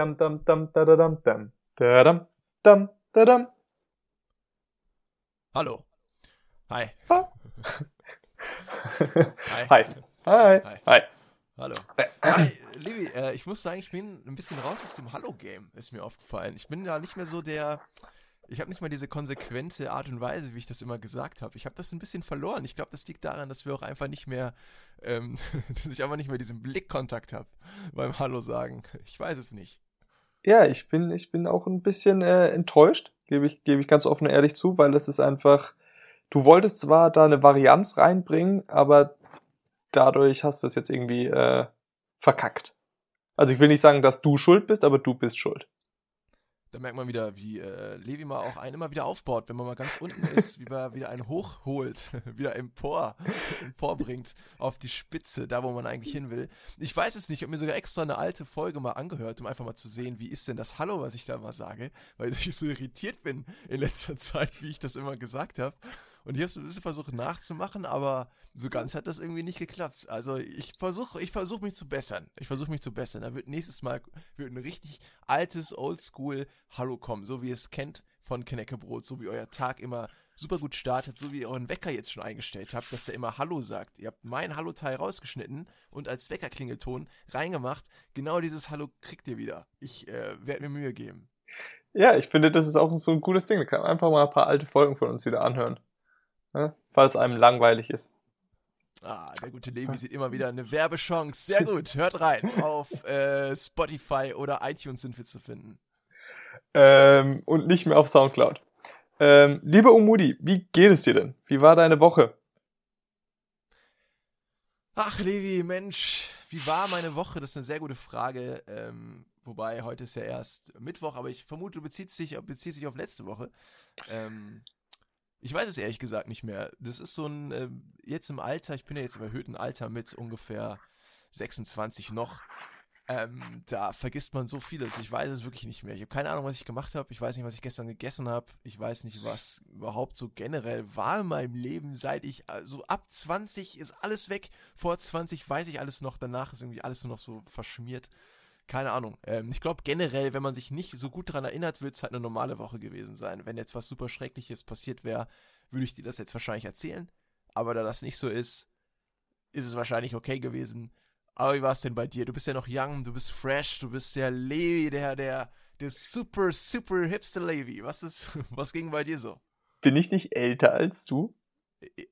Dam, dam, dam, da, da, dam, dam, da, dam, dam, da, dam. Hallo. Hi. Hi. Hi. Hi. Hi. Hi. Hallo. Hi, Levi, äh, ich muss sagen, ich bin ein bisschen raus aus dem Hallo-Game, ist mir aufgefallen. Ich bin ja nicht mehr so der. Ich habe nicht mal diese konsequente Art und Weise, wie ich das immer gesagt habe. Ich habe das ein bisschen verloren. Ich glaube, das liegt daran, dass wir auch einfach nicht mehr, ähm, dass ich einfach nicht mehr diesen Blickkontakt habe beim Hallo sagen. Ich weiß es nicht. Ja, ich bin, ich bin auch ein bisschen äh, enttäuscht, gebe ich, gebe ich ganz offen und ehrlich zu, weil das ist einfach, du wolltest zwar da eine Varianz reinbringen, aber dadurch hast du es jetzt irgendwie äh, verkackt. Also ich will nicht sagen, dass du schuld bist, aber du bist schuld. Da merkt man wieder, wie äh, Levi mal auch einen immer wieder aufbaut, wenn man mal ganz unten ist, wie man wieder einen hochholt, wieder empor, emporbringt auf die Spitze, da wo man eigentlich hin will. Ich weiß es nicht, ich habe mir sogar extra eine alte Folge mal angehört, um einfach mal zu sehen, wie ist denn das Hallo, was ich da mal sage, weil ich so irritiert bin in letzter Zeit, wie ich das immer gesagt habe. Und ich habe es ein bisschen versucht nachzumachen, aber so ganz hat das irgendwie nicht geklappt. Also ich versuche ich versuch mich zu bessern. Ich versuche mich zu bessern. Da wird nächstes Mal wird ein richtig altes Oldschool Hallo kommen, so wie ihr es kennt von Knäckebrot, so wie euer Tag immer super gut startet, so wie ihr euren Wecker jetzt schon eingestellt habt, dass der immer Hallo sagt. Ihr habt mein Hallo-Teil rausgeschnitten und als Weckerklingelton reingemacht. Genau dieses Hallo kriegt ihr wieder. Ich äh, werde mir Mühe geben. Ja, ich finde, das ist auch so ein cooles Ding. Kann man einfach mal ein paar alte Folgen von uns wieder anhören. Ne? Falls einem langweilig ist. Ah, der gute Levi sieht immer wieder eine Werbechance. Sehr gut, hört rein. Auf äh, Spotify oder iTunes sind wir zu finden. Ähm, und nicht mehr auf Soundcloud. Ähm, liebe Umudi, wie geht es dir denn? Wie war deine Woche? Ach, Levi, Mensch, wie war meine Woche? Das ist eine sehr gute Frage. Ähm, wobei, heute ist ja erst Mittwoch, aber ich vermute, du beziehst dich, beziehst dich auf letzte Woche. Ähm, ich weiß es ehrlich gesagt nicht mehr. Das ist so ein, äh, jetzt im Alter, ich bin ja jetzt im erhöhten Alter mit ungefähr 26 noch. Ähm, da vergisst man so vieles. Ich weiß es wirklich nicht mehr. Ich habe keine Ahnung, was ich gemacht habe. Ich weiß nicht, was ich gestern gegessen habe. Ich weiß nicht, was überhaupt so generell war in meinem Leben, seit ich, also ab 20 ist alles weg. Vor 20 weiß ich alles noch. Danach ist irgendwie alles nur noch so verschmiert. Keine Ahnung. Ähm, ich glaube generell, wenn man sich nicht so gut daran erinnert, wird es halt eine normale Woche gewesen sein. Wenn jetzt was super Schreckliches passiert wäre, würde ich dir das jetzt wahrscheinlich erzählen. Aber da das nicht so ist, ist es wahrscheinlich okay gewesen. Aber wie war es denn bei dir? Du bist ja noch young, du bist fresh, du bist der Levi, der, der, der super, super hipster Levi. Was ist, was ging bei dir so? Bin ich nicht älter als du?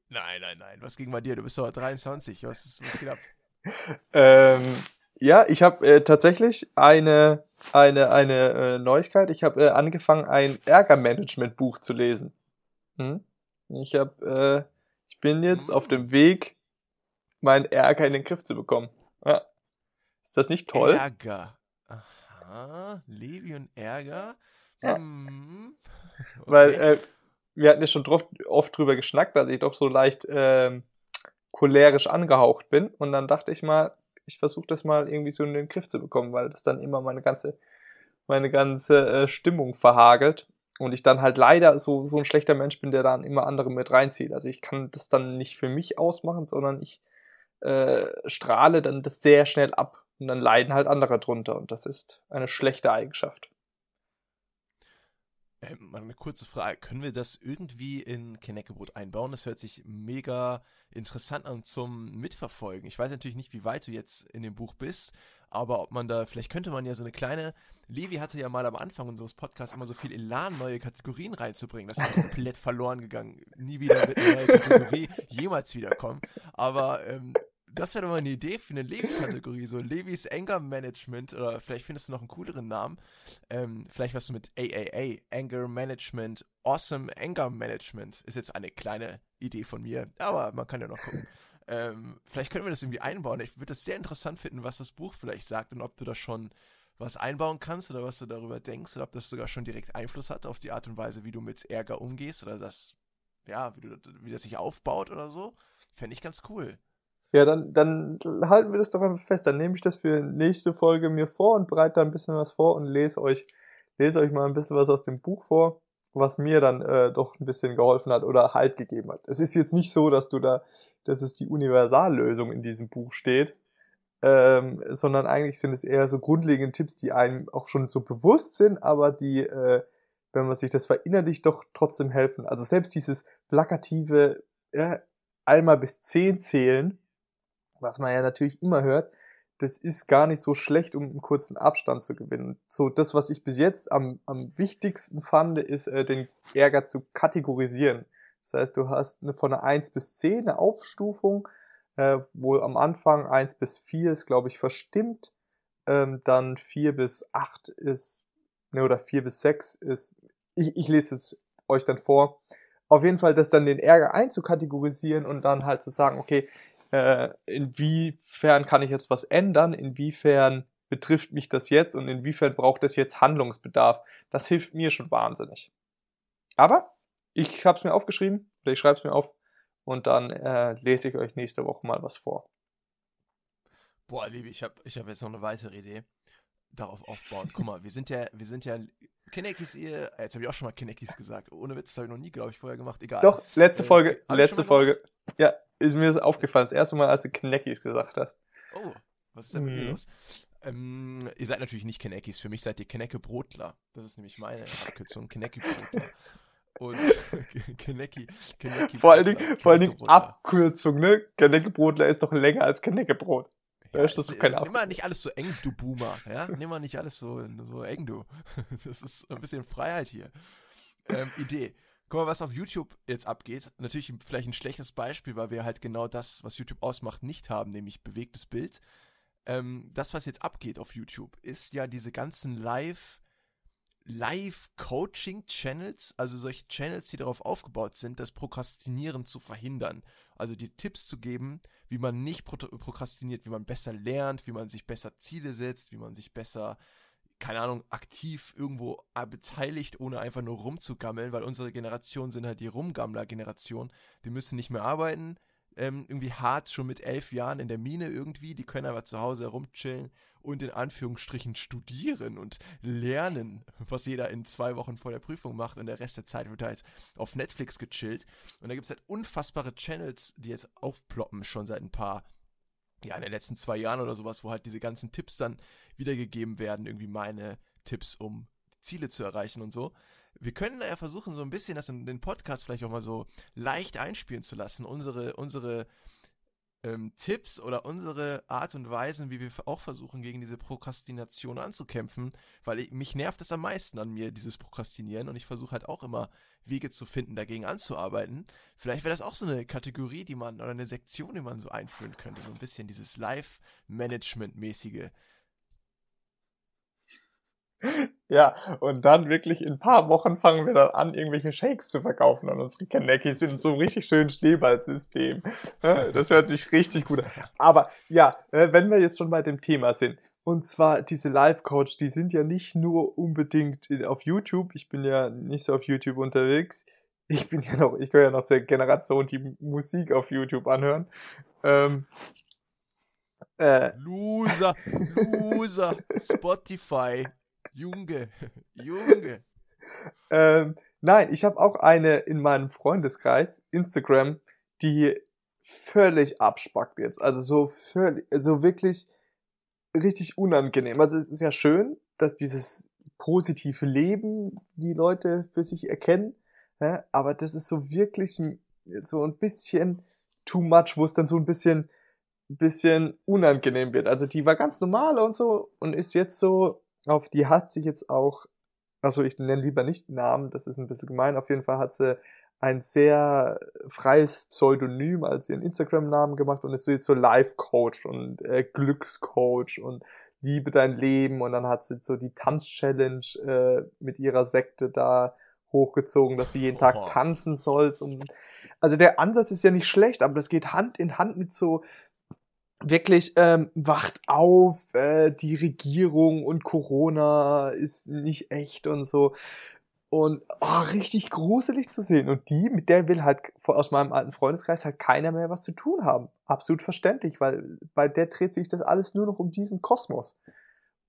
Nein, nein, nein. Was ging bei dir? Du bist doch 23. Was, ist, was geht ab? ähm, ja, ich habe äh, tatsächlich eine, eine, eine äh, Neuigkeit. Ich habe äh, angefangen, ein Ärgermanagement-Buch zu lesen. Hm? Ich habe, äh, ich bin jetzt auf dem Weg, meinen Ärger in den Griff zu bekommen. Ja. Ist das nicht toll? Ärger. Aha. Levi und Ärger. Ja. Hm. Okay. Weil äh, wir hatten ja schon oft, oft drüber geschnackt, dass ich doch so leicht ähm, cholerisch angehaucht bin. Und dann dachte ich mal, ich versuche das mal irgendwie so in den Griff zu bekommen, weil das dann immer meine ganze, meine ganze äh, Stimmung verhagelt. Und ich dann halt leider so, so ein schlechter Mensch bin, der dann immer andere mit reinzieht. Also ich kann das dann nicht für mich ausmachen, sondern ich äh, strahle dann das sehr schnell ab. Und dann leiden halt andere drunter. Und das ist eine schlechte Eigenschaft. Ähm, mal eine kurze Frage. Können wir das irgendwie in Knäckebrot einbauen? Das hört sich mega interessant an zum Mitverfolgen. Ich weiß natürlich nicht, wie weit du jetzt in dem Buch bist, aber ob man da, vielleicht könnte man ja so eine kleine. Levi hatte ja mal am Anfang unseres Podcasts immer so viel Elan, neue Kategorien reinzubringen. Das ist komplett verloren gegangen. Nie wieder mit einer neuen Kategorie jemals wiederkommen. Aber ähm, das wäre doch mal eine Idee für eine Levi-Kategorie, so Levis Anger Management oder vielleicht findest du noch einen cooleren Namen. Ähm, vielleicht was du mit AAA, Anger Management, Awesome Anger Management. Ist jetzt eine kleine Idee von mir, aber man kann ja noch gucken. Ähm, vielleicht können wir das irgendwie einbauen. Ich würde das sehr interessant finden, was das Buch vielleicht sagt und ob du da schon was einbauen kannst oder was du darüber denkst oder ob das sogar schon direkt Einfluss hat auf die Art und Weise, wie du mit Ärger umgehst oder das, ja, wie, du, wie das sich aufbaut oder so. Fände ich ganz cool. Ja, dann, dann halten wir das doch einfach fest. Dann nehme ich das für nächste Folge mir vor und bereite da ein bisschen was vor und lese euch, lese euch mal ein bisschen was aus dem Buch vor, was mir dann äh, doch ein bisschen geholfen hat oder Halt gegeben hat. Es ist jetzt nicht so, dass du da, dass es die Universallösung in diesem Buch steht. ähm, sondern eigentlich sind es eher so grundlegende Tipps, die einem auch schon so bewusst sind, aber die, äh, wenn man sich das verinnerlicht, doch trotzdem helfen. Also selbst dieses plakative äh, einmal bis zehn zählen, was man ja natürlich immer hört, das ist gar nicht so schlecht, um einen kurzen Abstand zu gewinnen. So, das, was ich bis jetzt am, am wichtigsten fand, ist, äh, den Ärger zu kategorisieren. Das heißt, du hast eine, von einer 1 bis 10 eine Aufstufung, äh, wo am Anfang 1 bis 4 ist, glaube ich, verstimmt. Ähm, dann 4 bis 8 ist, ne, oder 4 bis 6 ist, ich, ich lese es euch dann vor. Auf jeden Fall, das dann den Ärger einzukategorisieren und dann halt zu sagen, okay, äh, inwiefern kann ich jetzt was ändern, inwiefern betrifft mich das jetzt und inwiefern braucht es jetzt Handlungsbedarf. Das hilft mir schon wahnsinnig. Aber ich habe es mir aufgeschrieben oder ich schreibe es mir auf und dann äh, lese ich euch nächste Woche mal was vor. Boah, Liebe, ich habe ich hab jetzt noch eine weitere Idee. Darauf aufbauen. Guck mal, wir sind ja, wir sind ja Kinekis ihr. Jetzt habe ich auch schon mal Kinekis gesagt. Ohne Witz, das habe ich noch nie, glaube ich, vorher gemacht. Egal. Doch, letzte äh, Folge. letzte Folge. Ja, ist mir das aufgefallen. Das erste Mal, als du Kinekis gesagt hast. Oh, was ist denn mit mir los? Ähm, ihr seid natürlich nicht Kinekis. Für mich seid ihr Kenecke Brotler. Das ist nämlich meine Abkürzung. Kenecki Brotler. Und Kenecki, Kenecki Vor allen Dingen, vor allen Dingen Abkürzung, ne? Kenecke Brotler ist doch länger als Kenecke Brot. Ja, ist das doch keine Nimm mal nicht alles so eng, du Boomer. Ja? Nimm mal nicht alles so, so eng, du. Das ist ein bisschen Freiheit hier. Ähm, Idee. Guck mal, was auf YouTube jetzt abgeht. Natürlich vielleicht ein schlechtes Beispiel, weil wir halt genau das, was YouTube ausmacht, nicht haben, nämlich bewegtes Bild. Ähm, das, was jetzt abgeht auf YouTube, ist ja diese ganzen Live- Live-Coaching-Channels, also solche Channels, die darauf aufgebaut sind, das Prokrastinieren zu verhindern. Also die Tipps zu geben, wie man nicht prokrastiniert, wie man besser lernt, wie man sich besser Ziele setzt, wie man sich besser keine Ahnung, aktiv irgendwo äh, beteiligt, ohne einfach nur rumzugammeln, weil unsere Generation sind halt die Rumgammler-Generation. Die müssen nicht mehr arbeiten, ähm, irgendwie hart, schon mit elf Jahren in der Mine irgendwie. Die können aber zu Hause herumchillen und in Anführungsstrichen studieren und lernen, was jeder in zwei Wochen vor der Prüfung macht und der Rest der Zeit wird halt auf Netflix gechillt. Und da gibt es halt unfassbare Channels, die jetzt aufploppen, schon seit ein paar ja, in den letzten zwei Jahren oder sowas, wo halt diese ganzen Tipps dann wiedergegeben werden, irgendwie meine Tipps, um Ziele zu erreichen und so. Wir können da ja versuchen, so ein bisschen das in den Podcast vielleicht auch mal so leicht einspielen zu lassen, unsere, unsere ähm, Tipps oder unsere Art und Weisen, wie wir auch versuchen, gegen diese Prokrastination anzukämpfen, weil ich, mich nervt es am meisten an mir, dieses Prokrastinieren und ich versuche halt auch immer Wege zu finden, dagegen anzuarbeiten. Vielleicht wäre das auch so eine Kategorie, die man oder eine Sektion, die man so einführen könnte, so ein bisschen dieses Live-Management-mäßige. Ja, und dann wirklich in ein paar Wochen fangen wir dann an, irgendwelche Shakes zu verkaufen an unsere Kanekis in so einem richtig schönen Schneeballsystem. Das hört sich richtig gut an. Aber ja, äh, wenn wir jetzt schon bei dem Thema sind, und zwar diese Live-Coach, die sind ja nicht nur unbedingt auf YouTube. Ich bin ja nicht so auf YouTube unterwegs. Ich bin ja noch, ich gehöre ja noch zur Generation, die Musik auf YouTube anhören. Ähm, äh, Loser, Loser, Spotify, Junge, Junge. ähm, nein, ich habe auch eine in meinem Freundeskreis, Instagram, die völlig abspackt jetzt. Also so völlig, also wirklich richtig unangenehm. Also es ist ja schön, dass dieses positive Leben die Leute für sich erkennen, ja, aber das ist so wirklich so ein bisschen too much, wo es dann so ein bisschen, bisschen unangenehm wird. Also die war ganz normal und so und ist jetzt so auf die hat sich jetzt auch, also ich nenne lieber nicht Namen, das ist ein bisschen gemein, auf jeden Fall hat sie ein sehr freies Pseudonym als ihren Instagram-Namen gemacht und ist so jetzt so Life-Coach und äh, Glückscoach und Liebe dein Leben und dann hat sie so die Tanz-Challenge äh, mit ihrer Sekte da hochgezogen, dass sie jeden Tag tanzen sollst. Und, also der Ansatz ist ja nicht schlecht, aber das geht Hand in Hand mit so wirklich ähm, wacht auf, äh, die Regierung und Corona ist nicht echt und so. Und oh, richtig gruselig zu sehen. Und die, mit der will halt aus meinem alten Freundeskreis halt keiner mehr was zu tun haben. Absolut verständlich, weil bei der dreht sich das alles nur noch um diesen Kosmos.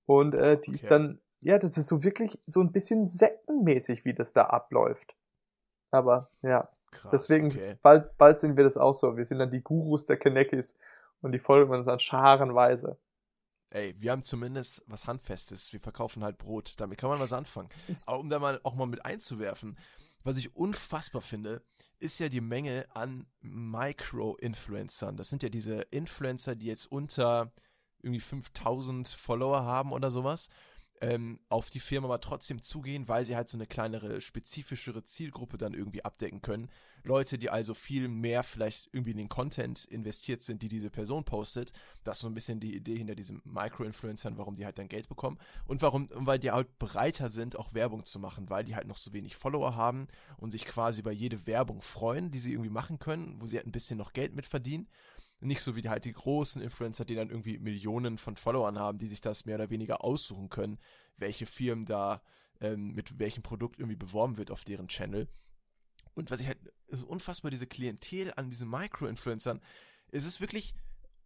Und äh, die okay. ist dann, ja, das ist so wirklich so ein bisschen sektenmäßig, wie das da abläuft. Aber ja, Krass, deswegen, okay. bald, bald sind wir das auch so. Wir sind dann die Gurus der Kanekis Und die folgen uns dann scharenweise. Ey, wir haben zumindest was Handfestes. Wir verkaufen halt Brot. Damit kann man was anfangen. Aber um da mal auch mal mit einzuwerfen, was ich unfassbar finde, ist ja die Menge an Micro-Influencern. Das sind ja diese Influencer, die jetzt unter irgendwie 5000 Follower haben oder sowas ähm, auf die Firma aber trotzdem zugehen, weil sie halt so eine kleinere, spezifischere Zielgruppe dann irgendwie abdecken können. Leute, die also viel mehr vielleicht irgendwie in den Content investiert sind, die diese Person postet. Das ist so ein bisschen die Idee hinter diesen Micro-Influencern, warum die halt dann Geld bekommen. Und warum, weil die halt breiter sind, auch Werbung zu machen, weil die halt noch so wenig Follower haben und sich quasi über jede Werbung freuen, die sie irgendwie machen können, wo sie halt ein bisschen noch Geld mit verdienen. Nicht so wie halt die großen Influencer, die dann irgendwie Millionen von Followern haben, die sich das mehr oder weniger aussuchen können, welche Firmen da ähm, mit welchem Produkt irgendwie beworben wird auf deren Channel. Und was ich halt so unfassbar diese Klientel an diesen Micro-Influencern, es ist wirklich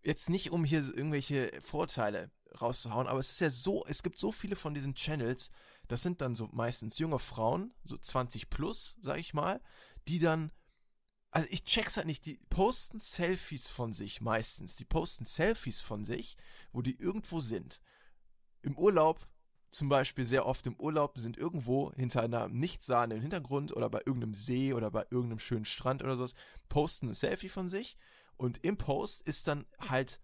jetzt nicht, um hier irgendwelche Vorteile rauszuhauen, aber es ist ja so, es gibt so viele von diesen Channels, das sind dann so meistens junge Frauen, so 20 plus, sag ich mal, die dann also ich check's halt nicht, die posten Selfies von sich meistens. Die posten Selfies von sich, wo die irgendwo sind. Im Urlaub, zum Beispiel sehr oft im Urlaub, sind irgendwo hinter einer nicht sahenden Hintergrund oder bei irgendeinem See oder bei irgendeinem schönen Strand oder sowas, posten ein Selfie von sich und im Post ist dann halt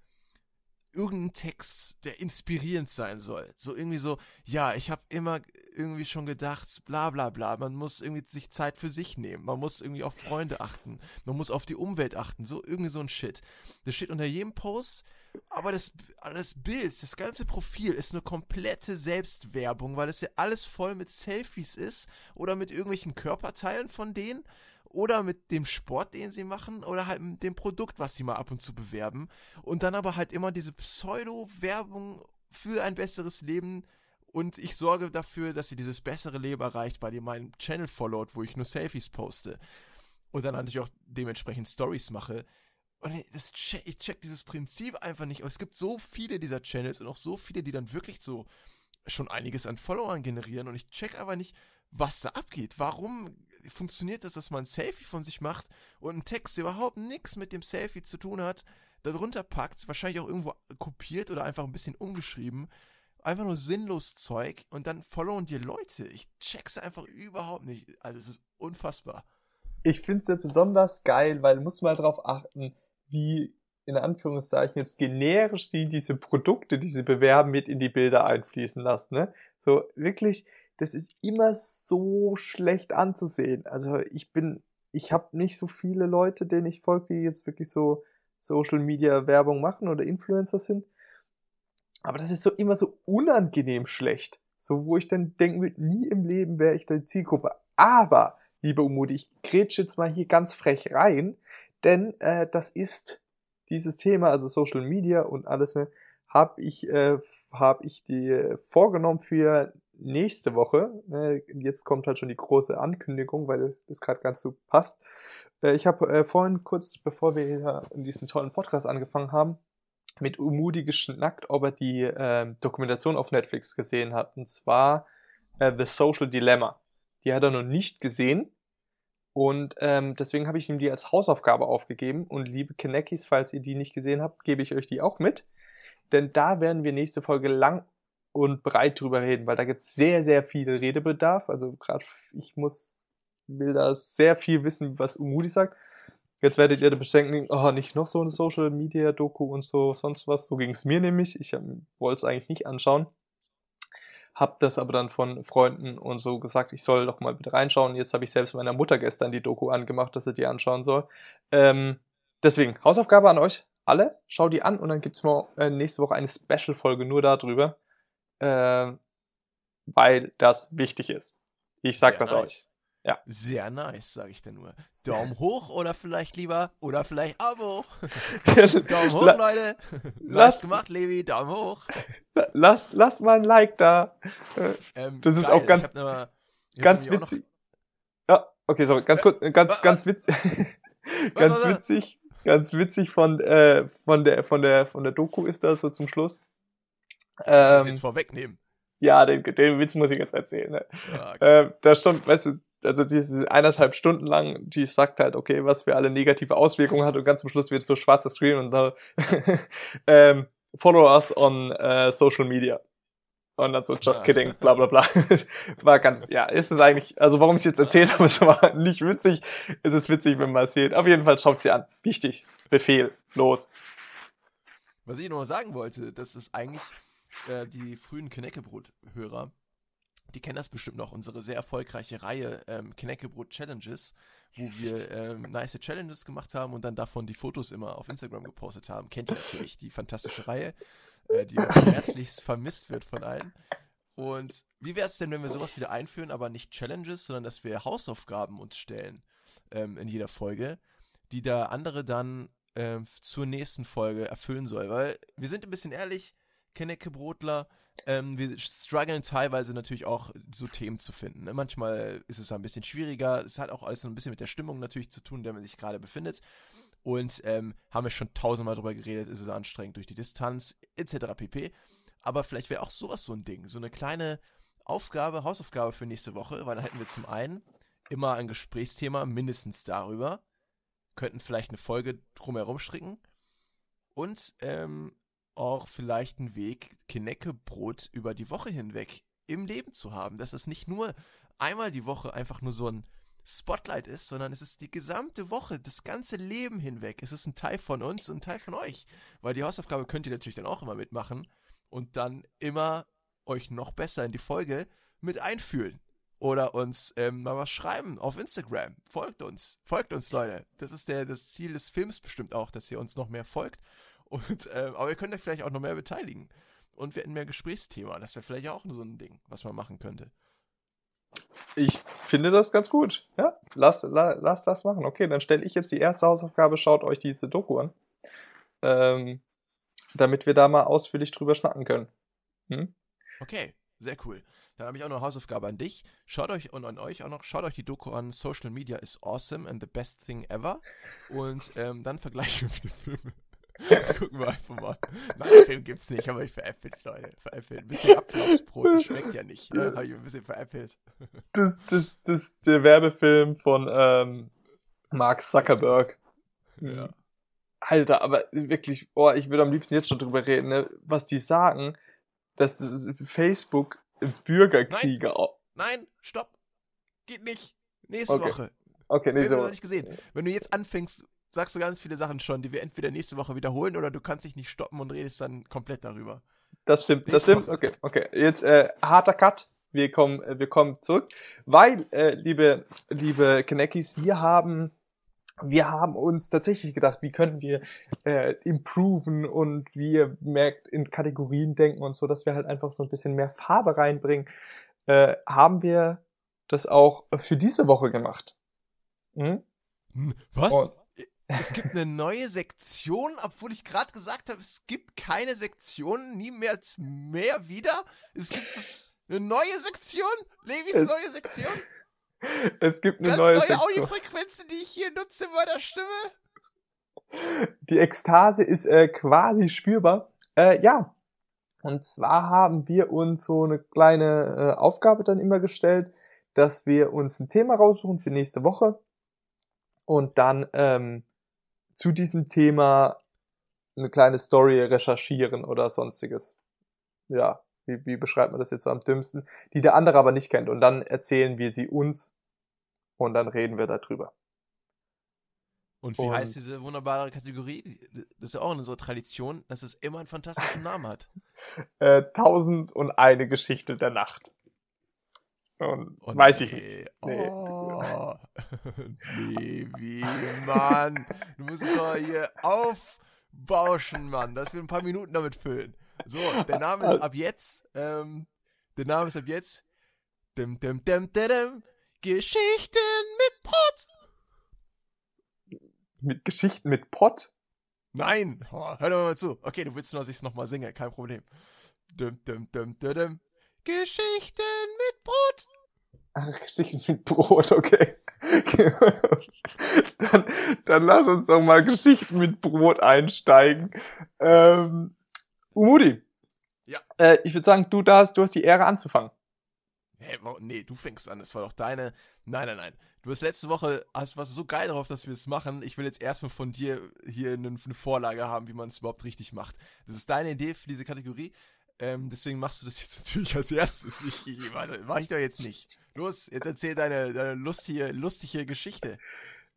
irgendein Text, der inspirierend sein soll. So irgendwie so, ja, ich habe immer irgendwie schon gedacht, bla bla bla, man muss irgendwie sich Zeit für sich nehmen, man muss irgendwie auf Freunde achten, man muss auf die Umwelt achten, so irgendwie so ein Shit. Das steht unter jedem Post, aber das, das Bild, das ganze Profil ist eine komplette Selbstwerbung, weil es ja alles voll mit Selfies ist oder mit irgendwelchen Körperteilen von denen oder mit dem Sport, den sie machen, oder halt mit dem Produkt, was sie mal ab und zu bewerben. Und dann aber halt immer diese Pseudo-Werbung für ein besseres Leben. Und ich sorge dafür, dass sie dieses bessere Leben erreicht, weil ihr meinen Channel followt, wo ich nur Selfies poste. Und dann natürlich auch dementsprechend Stories mache. Und das check, ich check dieses Prinzip einfach nicht. Aber es gibt so viele dieser Channels und auch so viele, die dann wirklich so schon einiges an Followern generieren. Und ich check aber nicht, was da abgeht. Warum funktioniert das, dass man ein Selfie von sich macht und einen Text, der überhaupt nichts mit dem Selfie zu tun hat, darunter packt, wahrscheinlich auch irgendwo kopiert oder einfach ein bisschen umgeschrieben. Einfach nur sinnlos Zeug und dann followen dir Leute. Ich check's einfach überhaupt nicht. Also es ist unfassbar. Ich finde es ja besonders geil, weil du musst mal darauf achten, wie in Anführungszeichen jetzt generisch die diese Produkte, die sie bewerben, mit in die Bilder einfließen lassen. Ne? So wirklich, das ist immer so schlecht anzusehen. Also ich bin, ich habe nicht so viele Leute, denen ich folge, die jetzt wirklich so Social Media Werbung machen oder Influencer sind. Aber das ist so immer so unangenehm schlecht. So, wo ich dann denken nie im Leben wäre ich die Zielgruppe. Aber, liebe Umudi, ich grätsche jetzt mal hier ganz frech rein, denn äh, das ist dieses Thema, also Social Media und alles, ne, habe ich, äh, hab ich die vorgenommen für nächste Woche. Äh, jetzt kommt halt schon die große Ankündigung, weil das gerade ganz so passt. Äh, ich habe äh, vorhin kurz, bevor wir hier in diesen tollen Podcast angefangen haben, mit Umudi geschnackt, ob er die äh, Dokumentation auf Netflix gesehen hat. Und zwar äh, The Social Dilemma. Die hat er noch nicht gesehen. Und ähm, deswegen habe ich ihm die als Hausaufgabe aufgegeben. Und liebe Kenekis, falls ihr die nicht gesehen habt, gebe ich euch die auch mit. Denn da werden wir nächste Folge lang und breit drüber reden, weil da gibt es sehr, sehr viel Redebedarf. Also gerade ich muss, will da sehr viel wissen, was Umudi sagt. Jetzt werdet ihr bestimmt denken, oh, nicht noch so eine Social Media Doku und so, sonst was. So ging es mir nämlich. Ich wollte es eigentlich nicht anschauen. Hab das aber dann von Freunden und so gesagt, ich soll doch mal bitte reinschauen. Jetzt habe ich selbst meiner Mutter gestern die Doku angemacht, dass sie die anschauen soll. Ähm, deswegen, Hausaufgabe an euch alle. Schau die an und dann gibt es mal äh, nächste Woche eine Special-Folge nur darüber äh, weil das wichtig ist. Ich sag Sehr das nice. euch. Ja. Sehr nice, sage ich dir nur. Daumen hoch oder vielleicht lieber, oder vielleicht Abo. Daumen hoch, Leute. Lass gemacht, Levi. Daumen hoch. Lass, lass mal ein Like da. Ähm, das ist geil. auch ganz, ne, ganz witzig. Ja, okay, sorry. Ganz kurz, ganz, was, ganz witzig. ganz witzig. Ganz witzig von, äh, von der, von der, von der Doku ist das so zum Schluss. Ähm, das jetzt vorwegnehmen. Ja, den, den Witz muss ich jetzt erzählen. Ne? Ja, okay. ähm, da stand, weißt du, also diese eineinhalb Stunden lang, die sagt halt, okay, was für alle negative Auswirkungen hat und ganz zum Schluss wird es so schwarzer Screen und da ähm, follow us on uh, social media. Und dann so, just kidding, bla bla bla. War ganz, ja, ist es eigentlich, also warum ich es jetzt erzählt habe, es war nicht witzig. Es ist witzig, wenn man es sieht. Auf jeden Fall schaut sie an. Wichtig. Befehl. Los. Was ich noch sagen wollte, das ist eigentlich äh, die frühen Knäckebrot-Hörer, die kennen das bestimmt noch, unsere sehr erfolgreiche Reihe ähm, Knäckebrot Challenges, wo wir ähm, nice Challenges gemacht haben und dann davon die Fotos immer auf Instagram gepostet haben. Kennt ihr natürlich die fantastische Reihe äh, die herzlichst vermisst wird von allen. Und wie wäre es denn, wenn wir sowas wieder einführen, aber nicht Challenges, sondern dass wir Hausaufgaben uns stellen ähm, in jeder Folge, die der andere dann ähm, zur nächsten Folge erfüllen soll? Weil wir sind ein bisschen ehrlich, Kennecke-Brotler, ähm, wir strugglen teilweise natürlich auch so Themen zu finden. Ne? Manchmal ist es ein bisschen schwieriger. Es hat auch alles ein bisschen mit der Stimmung natürlich zu tun, in der man sich gerade befindet. Und ähm, haben wir schon tausendmal drüber geredet, ist es anstrengend durch die Distanz, etc. pp. Aber vielleicht wäre auch sowas so ein Ding. So eine kleine Aufgabe, Hausaufgabe für nächste Woche, weil dann hätten wir zum einen immer ein Gesprächsthema, mindestens darüber. Könnten vielleicht eine Folge drumherum stricken. Und ähm, auch vielleicht einen Weg, Kinecke-Brot über die Woche hinweg im Leben zu haben. Dass es nicht nur einmal die Woche einfach nur so ein Spotlight ist, sondern es ist die gesamte Woche, das ganze Leben hinweg. Es ist ein Teil von uns und ein Teil von euch. Weil die Hausaufgabe könnt ihr natürlich dann auch immer mitmachen und dann immer euch noch besser in die Folge mit einfühlen. Oder uns ähm, mal was schreiben auf Instagram. Folgt uns. Folgt uns, Leute. Das ist der, das Ziel des Films bestimmt auch, dass ihr uns noch mehr folgt. Und, ähm, aber ihr könnt euch vielleicht auch noch mehr beteiligen. Und wir hätten mehr Gesprächsthema. Das wäre vielleicht auch so ein Ding, was man machen könnte. Ich finde das ganz gut. Ja, lass, la, lass das machen. Okay, dann stelle ich jetzt die erste Hausaufgabe, schaut euch diese Doku an. Ähm, damit wir da mal ausführlich drüber schnacken können. Hm? Okay, sehr cool. Dann habe ich auch noch eine Hausaufgabe an dich. Schaut euch und an euch auch noch, schaut euch die Doku an. Social Media is awesome and the best thing ever. Und ähm, dann vergleichen wir die Filme. Gucken wir einfach mal. Nein, Film gibt's nicht, aber ich veräppelt, Leute. Veräppelt. Ein bisschen Apfelaufsbrot, das schmeckt ja nicht. Ne? Habe ich ein bisschen veräppelt. Das, das, das, der Werbefilm von ähm, Mark Zuckerberg. Ja. Alter, aber wirklich, oh, ich würde am liebsten jetzt schon drüber reden, ne? was die sagen, dass Facebook Bürgerkriege. Nein, nein, stopp. Geht nicht. Nächste okay. Woche. Okay, nächste Woche. noch nicht gesehen. Wenn du jetzt anfängst, sagst du ganz viele Sachen schon, die wir entweder nächste Woche wiederholen oder du kannst dich nicht stoppen und redest dann komplett darüber. Das stimmt, nächste das stimmt. Woche. Okay, okay. Jetzt äh, harter Cut. Wir kommen, äh, wir kommen zurück, weil, äh, liebe, liebe Kanekis, wir haben, wir haben uns tatsächlich gedacht, wie können wir äh, improven und wir merkt in Kategorien denken und so, dass wir halt einfach so ein bisschen mehr Farbe reinbringen. Äh, haben wir das auch für diese Woche gemacht. Hm? Was? Und es gibt eine neue Sektion, obwohl ich gerade gesagt habe, es gibt keine Sektion, nie mehr als mehr wieder. Es gibt eine neue Sektion, Levis es, neue Sektion. Es gibt eine Ganz neue, neue Sektion. Audiofrequenzen, die ich hier nutze in meiner Stimme. Die Ekstase ist äh, quasi spürbar. Äh, ja. Und zwar haben wir uns so eine kleine äh, Aufgabe dann immer gestellt, dass wir uns ein Thema raussuchen für nächste Woche und dann ähm, zu diesem Thema eine kleine Story recherchieren oder sonstiges. Ja, wie, wie beschreibt man das jetzt so am dümmsten? Die der andere aber nicht kennt. Und dann erzählen wir sie uns und dann reden wir darüber. Und wie und, heißt diese wunderbare Kategorie? Das ist ja auch eine so Tradition, dass es immer einen fantastischen Namen hat. äh, Tausend und eine Geschichte der Nacht. Und oh, weiß nee. ich nicht. Nee. Oh. nee, wie, Mann. Du musst es doch hier aufbauschen, Mann, dass wir ein paar Minuten damit füllen. So, der Name ist ab jetzt, ähm, der Name ist ab jetzt dim, dim, dim, dim, dim, Geschichten mit Pott. Mit Geschichten mit Pott? Nein, oh, hör doch mal zu. Okay, du willst nur, dass ich es nochmal singe, kein Problem. Dim, dim, dim, dim, dim, Geschichten mit Brot. Ach, Geschichten mit Brot, okay. dann, dann lass uns doch mal Geschichten mit Brot einsteigen. Ähm, Umudi. Ja. Äh, ich würde sagen, du darfst, du hast die Ehre anzufangen. Hä, hey, nee, du fängst an. Das war doch deine. Nein, nein, nein. Du hast letzte Woche, hast, warst so geil darauf, dass wir es machen. Ich will jetzt erstmal von dir hier eine, eine Vorlage haben, wie man es überhaupt richtig macht. Das ist deine Idee für diese Kategorie. Ähm, deswegen machst du das jetzt natürlich als erstes. Ich, ich, warte, mach ich doch jetzt nicht. Los, jetzt erzähl deine, deine lustige, lustige Geschichte.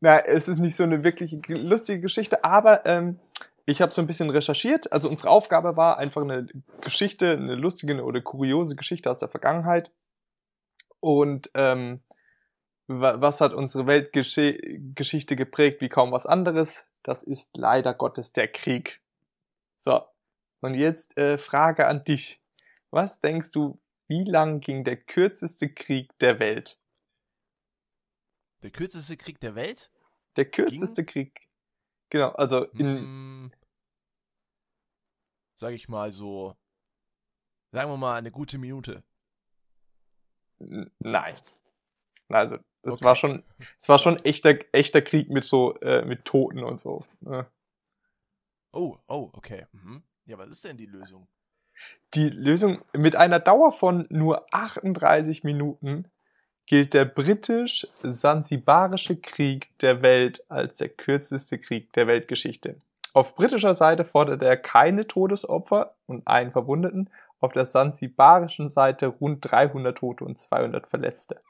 Na, es ist nicht so eine wirklich lustige Geschichte, aber ähm, ich habe so ein bisschen recherchiert. Also unsere Aufgabe war einfach eine Geschichte, eine lustige oder kuriose Geschichte aus der Vergangenheit und ähm, was hat unsere Weltgeschichte geprägt wie kaum was anderes? Das ist leider Gottes der Krieg. So, und jetzt äh, Frage an dich. Was denkst du, wie lang ging der kürzeste Krieg der Welt? Der kürzeste Krieg der Welt? Der kürzeste ging? Krieg. Genau, also in. Hm, sag ich mal so. Sagen wir mal eine gute Minute. Nein. Also, es okay. war schon, es war schon echter, echter Krieg mit so, äh, mit Toten und so. Ne? Oh, oh, okay. Mhm. Ja, was ist denn die Lösung? Die Lösung mit einer Dauer von nur 38 Minuten gilt der britisch-sansibarische Krieg der Welt als der kürzeste Krieg der Weltgeschichte. Auf britischer Seite forderte er keine Todesopfer und einen Verwundeten, auf der sansibarischen Seite rund 300 Tote und 200 Verletzte.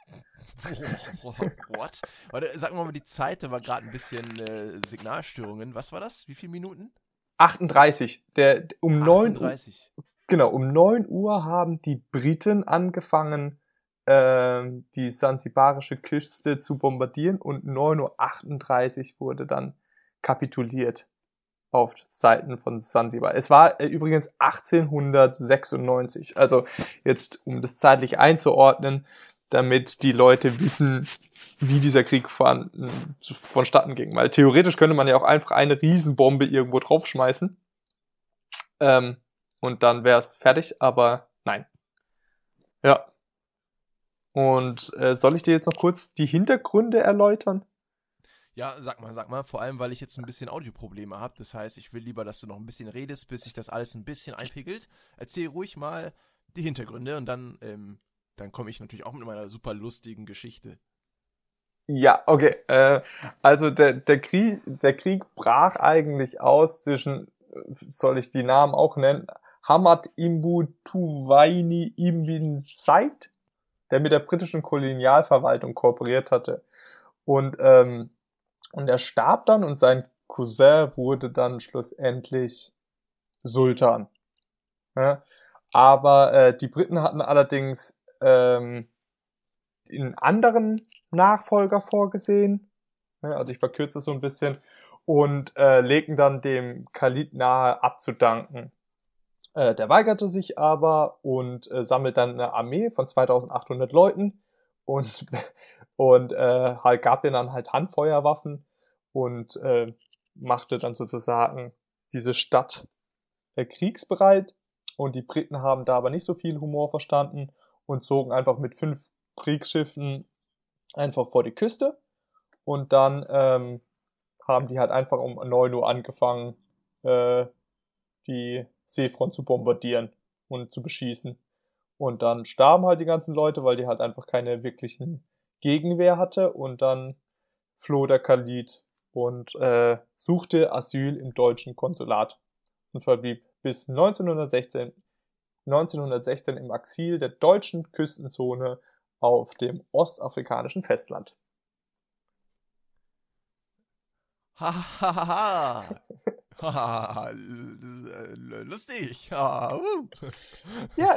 What? Warte, sag mal die Zeit, da war gerade ein bisschen äh, Signalstörungen. Was war das? Wie viele Minuten? 38. Der, um 38. 9 Uhr, genau, um 9 Uhr haben die Briten angefangen, äh, die sansibarische Küste zu bombardieren und 9.38 Uhr wurde dann kapituliert auf Seiten von Sansibar. Es war äh, übrigens 1896, also jetzt um das zeitlich einzuordnen, damit die Leute wissen, wie dieser Krieg von, vonstatten ging. Weil theoretisch könnte man ja auch einfach eine Riesenbombe irgendwo draufschmeißen ähm, und dann wäre es fertig, aber nein. Ja. Und äh, soll ich dir jetzt noch kurz die Hintergründe erläutern? Ja, sag mal, sag mal, vor allem, weil ich jetzt ein bisschen Audioprobleme habe. Das heißt, ich will lieber, dass du noch ein bisschen redest, bis sich das alles ein bisschen einpegelt. Erzähl ruhig mal die Hintergründe und dann, ähm, dann komme ich natürlich auch mit meiner super lustigen Geschichte. Ja, okay. Äh, also der, der, Krieg, der Krieg brach eigentlich aus zwischen, soll ich die Namen auch nennen, Hamad Imbu Tuwaini Ibn Said, der mit der britischen Kolonialverwaltung kooperiert hatte. Und ähm, und er starb dann und sein Cousin wurde dann schlussendlich Sultan. Ja? Aber äh, die Briten hatten allerdings ähm, einen anderen Nachfolger vorgesehen. Also ich verkürze es so ein bisschen. Und äh, legten dann dem Khalid nahe abzudanken. Äh, der weigerte sich aber und äh, sammelt dann eine Armee von 2800 Leuten und, und äh, halt gab denen dann halt Handfeuerwaffen und äh, machte dann sozusagen diese Stadt äh, kriegsbereit. Und die Briten haben da aber nicht so viel Humor verstanden und zogen einfach mit fünf Kriegsschiffen einfach vor die Küste. Und dann ähm, haben die halt einfach um 9 Uhr angefangen, äh, die Seefront zu bombardieren und zu beschießen. Und dann starben halt die ganzen Leute, weil die halt einfach keine wirklichen Gegenwehr hatte. Und dann floh der Khalid und äh, suchte Asyl im deutschen Konsulat und verblieb bis 1916, 1916 im Exil der deutschen Küstenzone auf dem ostafrikanischen Festland. Hahaha. Lustig. ja,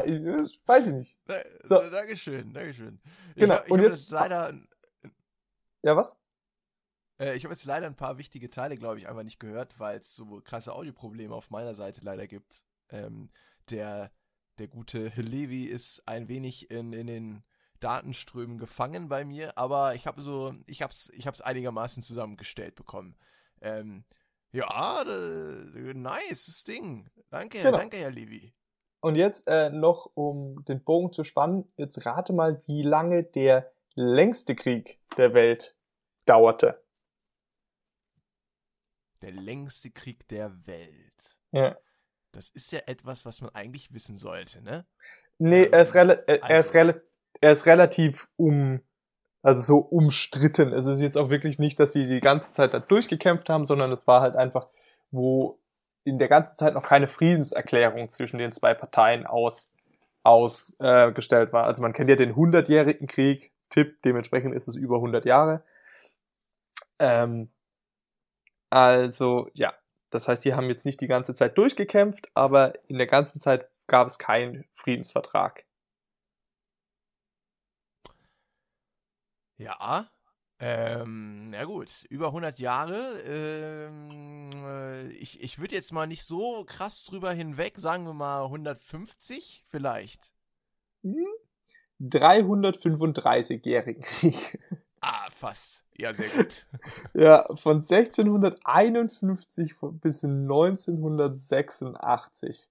weiß ich nicht. So. Dankeschön, Dankeschön. Genau. Ich, ich und jetzt leider. Ja, was? Äh, ich habe jetzt leider ein paar wichtige Teile, glaube ich, einfach nicht gehört, weil es so krasse Audioprobleme auf meiner Seite leider gibt. Ähm, der, der gute Levi ist ein wenig in, in den Datenströmen gefangen bei mir, aber ich habe so, ich habe es ich hab's einigermaßen zusammengestellt bekommen. Ähm, ja, nice Ding. Danke, genau. danke, Herr Levi. Und jetzt äh, noch, um den Bogen zu spannen, jetzt rate mal, wie lange der längste Krieg der Welt dauerte. Der längste Krieg der Welt. Ja. Das ist ja etwas, was man eigentlich wissen sollte, ne? Nee, er ist, ähm, er, also. ist, er ist relativ um, also so umstritten. Es ist jetzt auch wirklich nicht, dass sie die ganze Zeit da durchgekämpft haben, sondern es war halt einfach, wo in der ganzen Zeit noch keine Friedenserklärung zwischen den zwei Parteien aus ausgestellt äh, war. Also man kennt ja den 100-jährigen Krieg, Tipp, dementsprechend ist es über 100 Jahre. Ähm, also ja, das heißt, die haben jetzt nicht die ganze Zeit durchgekämpft, aber in der ganzen Zeit gab es keinen Friedensvertrag. Ja, ähm, na gut, über 100 Jahre. Ähm, äh, ich ich würde jetzt mal nicht so krass drüber hinweg, sagen wir mal 150 vielleicht. 335-jährigen Krieg. Ah, fast. Ja, sehr gut. ja, von 1651 bis 1986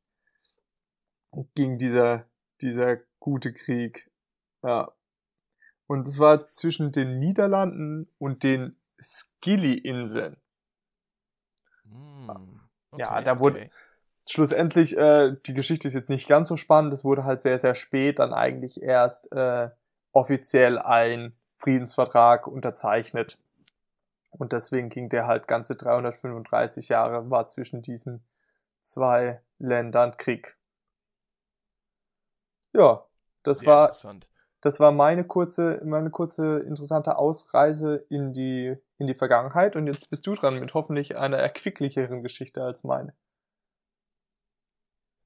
ging dieser, dieser gute Krieg. Ja. Und es war zwischen den Niederlanden und den Scilly-Inseln. Hm, okay, ja, da wurde okay. schlussendlich, äh, die Geschichte ist jetzt nicht ganz so spannend, es wurde halt sehr, sehr spät dann eigentlich erst äh, offiziell ein Friedensvertrag unterzeichnet. Und deswegen ging der halt ganze 335 Jahre war zwischen diesen zwei Ländern Krieg. Ja, das Sehr war das war meine kurze, meine kurze interessante Ausreise in die, in die Vergangenheit. Und jetzt bist du dran mit hoffentlich einer erquicklicheren Geschichte als meine.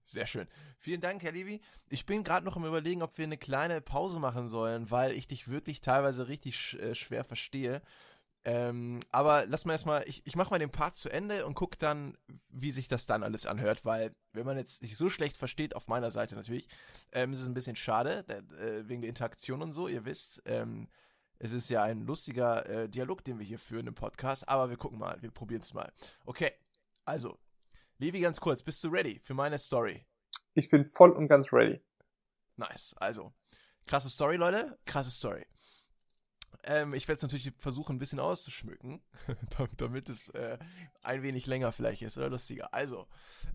Sehr schön. Vielen Dank, Herr Levi. Ich bin gerade noch im Überlegen, ob wir eine kleine Pause machen sollen, weil ich dich wirklich teilweise richtig sch äh, schwer verstehe. Ähm, aber lass mal erstmal, ich, ich mache mal den Part zu Ende und guck dann, wie sich das dann alles anhört, weil wenn man jetzt sich so schlecht versteht, auf meiner Seite natürlich, ähm, ist es ein bisschen schade, äh, wegen der Interaktion und so, ihr wisst, ähm, es ist ja ein lustiger äh, Dialog, den wir hier führen im Podcast, aber wir gucken mal, wir probieren es mal. Okay, also, Levi, ganz kurz, bist du ready für meine Story? Ich bin voll und ganz ready. Nice, also, krasse Story, Leute, krasse Story. Ähm, ich werde es natürlich versuchen, ein bisschen auszuschmücken, damit es äh, ein wenig länger vielleicht ist oder lustiger. Also,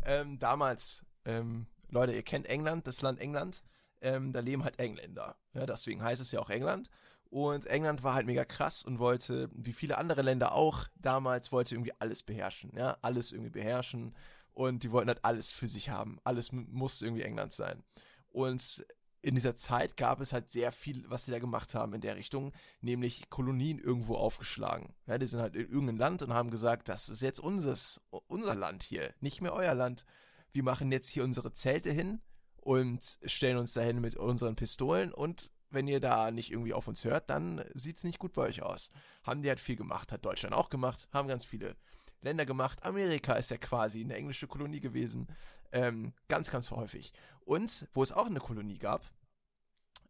ähm, damals, ähm, Leute, ihr kennt England, das Land England. Ähm, da leben halt Engländer. Ja, deswegen heißt es ja auch England. Und England war halt mega krass und wollte, wie viele andere Länder auch, damals wollte irgendwie alles beherrschen. Ja, alles irgendwie beherrschen. Und die wollten halt alles für sich haben. Alles musste irgendwie England sein. Und in dieser Zeit gab es halt sehr viel, was sie da gemacht haben in der Richtung, nämlich Kolonien irgendwo aufgeschlagen. Ja, die sind halt in irgendein Land und haben gesagt, das ist jetzt unseres, unser Land hier, nicht mehr euer Land. Wir machen jetzt hier unsere Zelte hin und stellen uns dahin mit unseren Pistolen und wenn ihr da nicht irgendwie auf uns hört, dann sieht es nicht gut bei euch aus. Haben die halt viel gemacht, hat Deutschland auch gemacht, haben ganz viele Länder gemacht. Amerika ist ja quasi eine englische Kolonie gewesen. Ähm, ganz, ganz häufig. Und wo es auch eine Kolonie gab,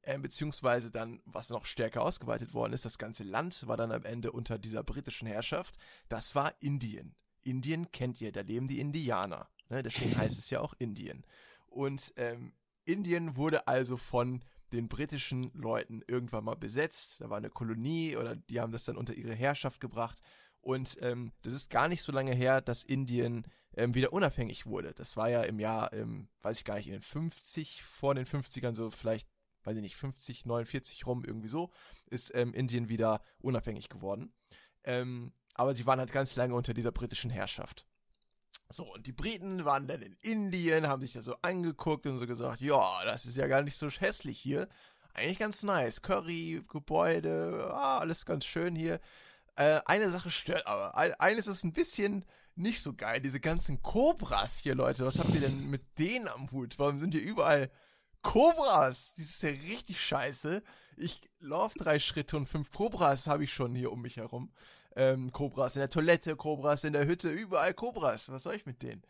äh, beziehungsweise dann, was noch stärker ausgeweitet worden ist, das ganze Land war dann am Ende unter dieser britischen Herrschaft, das war Indien. Indien kennt ihr, da leben die Indianer. Ne? Deswegen heißt es ja auch Indien. Und ähm, Indien wurde also von den britischen Leuten irgendwann mal besetzt. Da war eine Kolonie oder die haben das dann unter ihre Herrschaft gebracht. Und ähm, das ist gar nicht so lange her, dass Indien ähm, wieder unabhängig wurde. Das war ja im Jahr, ähm, weiß ich gar nicht, in den 50, vor den 50ern, so vielleicht, weiß ich nicht, 50, 49 rum, irgendwie so, ist ähm, Indien wieder unabhängig geworden. Ähm, aber die waren halt ganz lange unter dieser britischen Herrschaft. So, und die Briten waren dann in Indien, haben sich das so angeguckt und so gesagt, ja, das ist ja gar nicht so hässlich hier. Eigentlich ganz nice. Curry, Gebäude, ah, alles ganz schön hier. Äh, eine Sache stört aber. Eines ist ein bisschen nicht so geil. Diese ganzen Cobras hier, Leute. Was habt ihr denn mit denen am Hut? Warum sind hier überall Cobras? Das ist ja richtig scheiße. Ich laufe drei Schritte und fünf Cobras habe ich schon hier um mich herum. Ähm, Cobras in der Toilette, Cobras in der Hütte, überall Cobras. Was soll ich mit denen?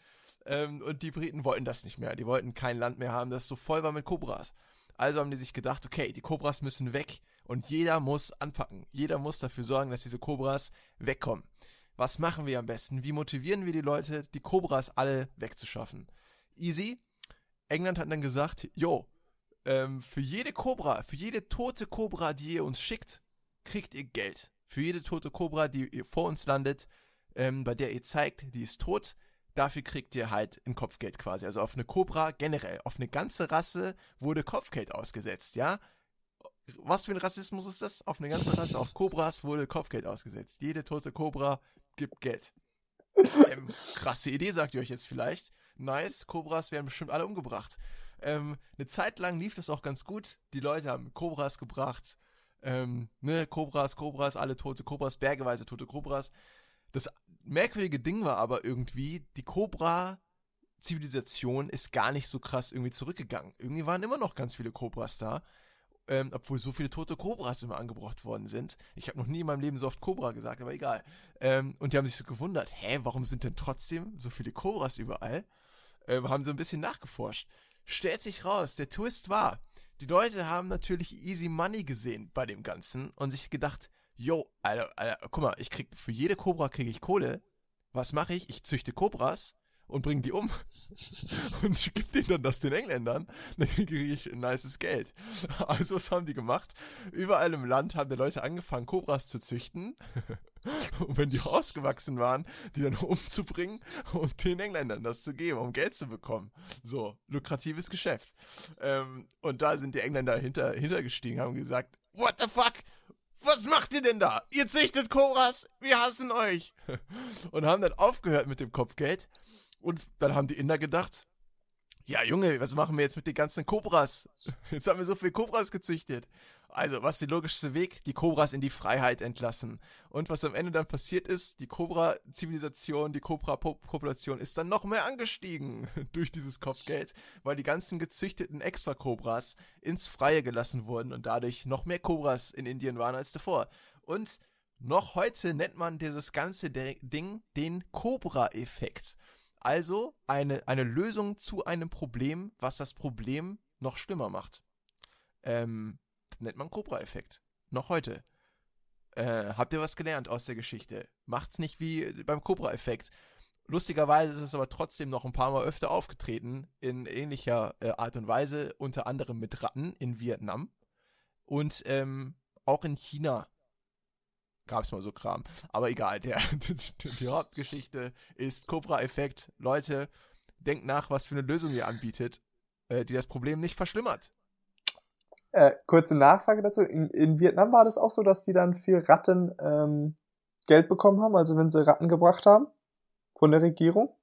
Ähm, und die Briten wollten das nicht mehr. Die wollten kein Land mehr haben, das so voll war mit Cobras. Also haben die sich gedacht, okay, die Cobras müssen weg und jeder muss anpacken. Jeder muss dafür sorgen, dass diese Cobras wegkommen. Was machen wir am besten? Wie motivieren wir die Leute, die Cobras alle wegzuschaffen? Easy. England hat dann gesagt, jo, ähm, für jede Cobra, für jede tote Cobra, die ihr uns schickt, kriegt ihr Geld. Für jede tote Cobra, die vor uns landet, ähm, bei der ihr zeigt, die ist tot, dafür kriegt ihr halt ein Kopfgeld quasi. Also auf eine Cobra generell, auf eine ganze Rasse wurde Kopfgeld ausgesetzt, ja? was für ein Rassismus ist das? Auf eine ganze Rasse, auf Kobras wurde Kopfgeld ausgesetzt. Jede tote Kobra gibt Geld. Ähm, krasse Idee, sagt ihr euch jetzt vielleicht. Nice, Kobras werden bestimmt alle umgebracht. Ähm, eine Zeit lang lief das auch ganz gut. Die Leute haben Kobras gebracht. Ähm, ne, Kobras, Kobras, alle tote Kobras, bergeweise tote Kobras. Das merkwürdige Ding war aber irgendwie, die Kobra-Zivilisation ist gar nicht so krass irgendwie zurückgegangen. Irgendwie waren immer noch ganz viele Kobras da ähm, obwohl so viele tote Kobras immer angebracht worden sind. Ich habe noch nie in meinem Leben so oft Kobra gesagt, aber egal. Ähm, und die haben sich so gewundert, hä, warum sind denn trotzdem so viele Kobras überall? Ähm, haben so ein bisschen nachgeforscht. Stellt sich raus, der Twist war, die Leute haben natürlich Easy Money gesehen bei dem Ganzen und sich gedacht, yo, Alter, Alter, guck mal, ich krieg für jede Kobra kriege ich Kohle. Was mache ich? Ich züchte Kobras und bringe die um und gebe denen dann das den Engländern, dann kriege ich ein nices Geld. Also was haben die gemacht? Überall im Land haben die Leute angefangen, Kobras zu züchten und wenn die ausgewachsen waren, die dann umzubringen und den Engländern das zu geben, um Geld zu bekommen. So, lukratives Geschäft. Ähm, und da sind die Engländer hinter, hintergestiegen, haben gesagt, what the fuck? was macht ihr denn da? Ihr züchtet Kobras, wir hassen euch. Und haben dann aufgehört mit dem Kopfgeld und dann haben die Inder gedacht, ja Junge, was machen wir jetzt mit den ganzen Kobras? Jetzt haben wir so viele Kobras gezüchtet. Also, was ist der logischste Weg? Die Kobras in die Freiheit entlassen. Und was am Ende dann passiert ist, die Kobra-Zivilisation, die Kobra-Population ist dann noch mehr angestiegen durch dieses Kopfgeld, weil die ganzen gezüchteten Extra-Kobras ins Freie gelassen wurden und dadurch noch mehr Kobras in Indien waren als davor. Und noch heute nennt man dieses ganze Ding den Cobra-Effekt. Also eine, eine Lösung zu einem Problem, was das Problem noch schlimmer macht. Ähm, nennt man Cobra-Effekt. Noch heute. Äh, habt ihr was gelernt aus der Geschichte? Macht's nicht wie beim Cobra-Effekt. Lustigerweise ist es aber trotzdem noch ein paar Mal öfter aufgetreten, in ähnlicher äh, Art und Weise, unter anderem mit Ratten in Vietnam und ähm, auch in China gab es mal so Kram. Aber egal, der, die Hauptgeschichte ist Cobra-Effekt. Leute, denkt nach, was für eine Lösung ihr anbietet, äh, die das Problem nicht verschlimmert. Äh, kurze Nachfrage dazu. In, in, Vietnam war das auch so, dass die dann für Ratten ähm, Geld bekommen haben, also wenn sie Ratten gebracht haben von der Regierung?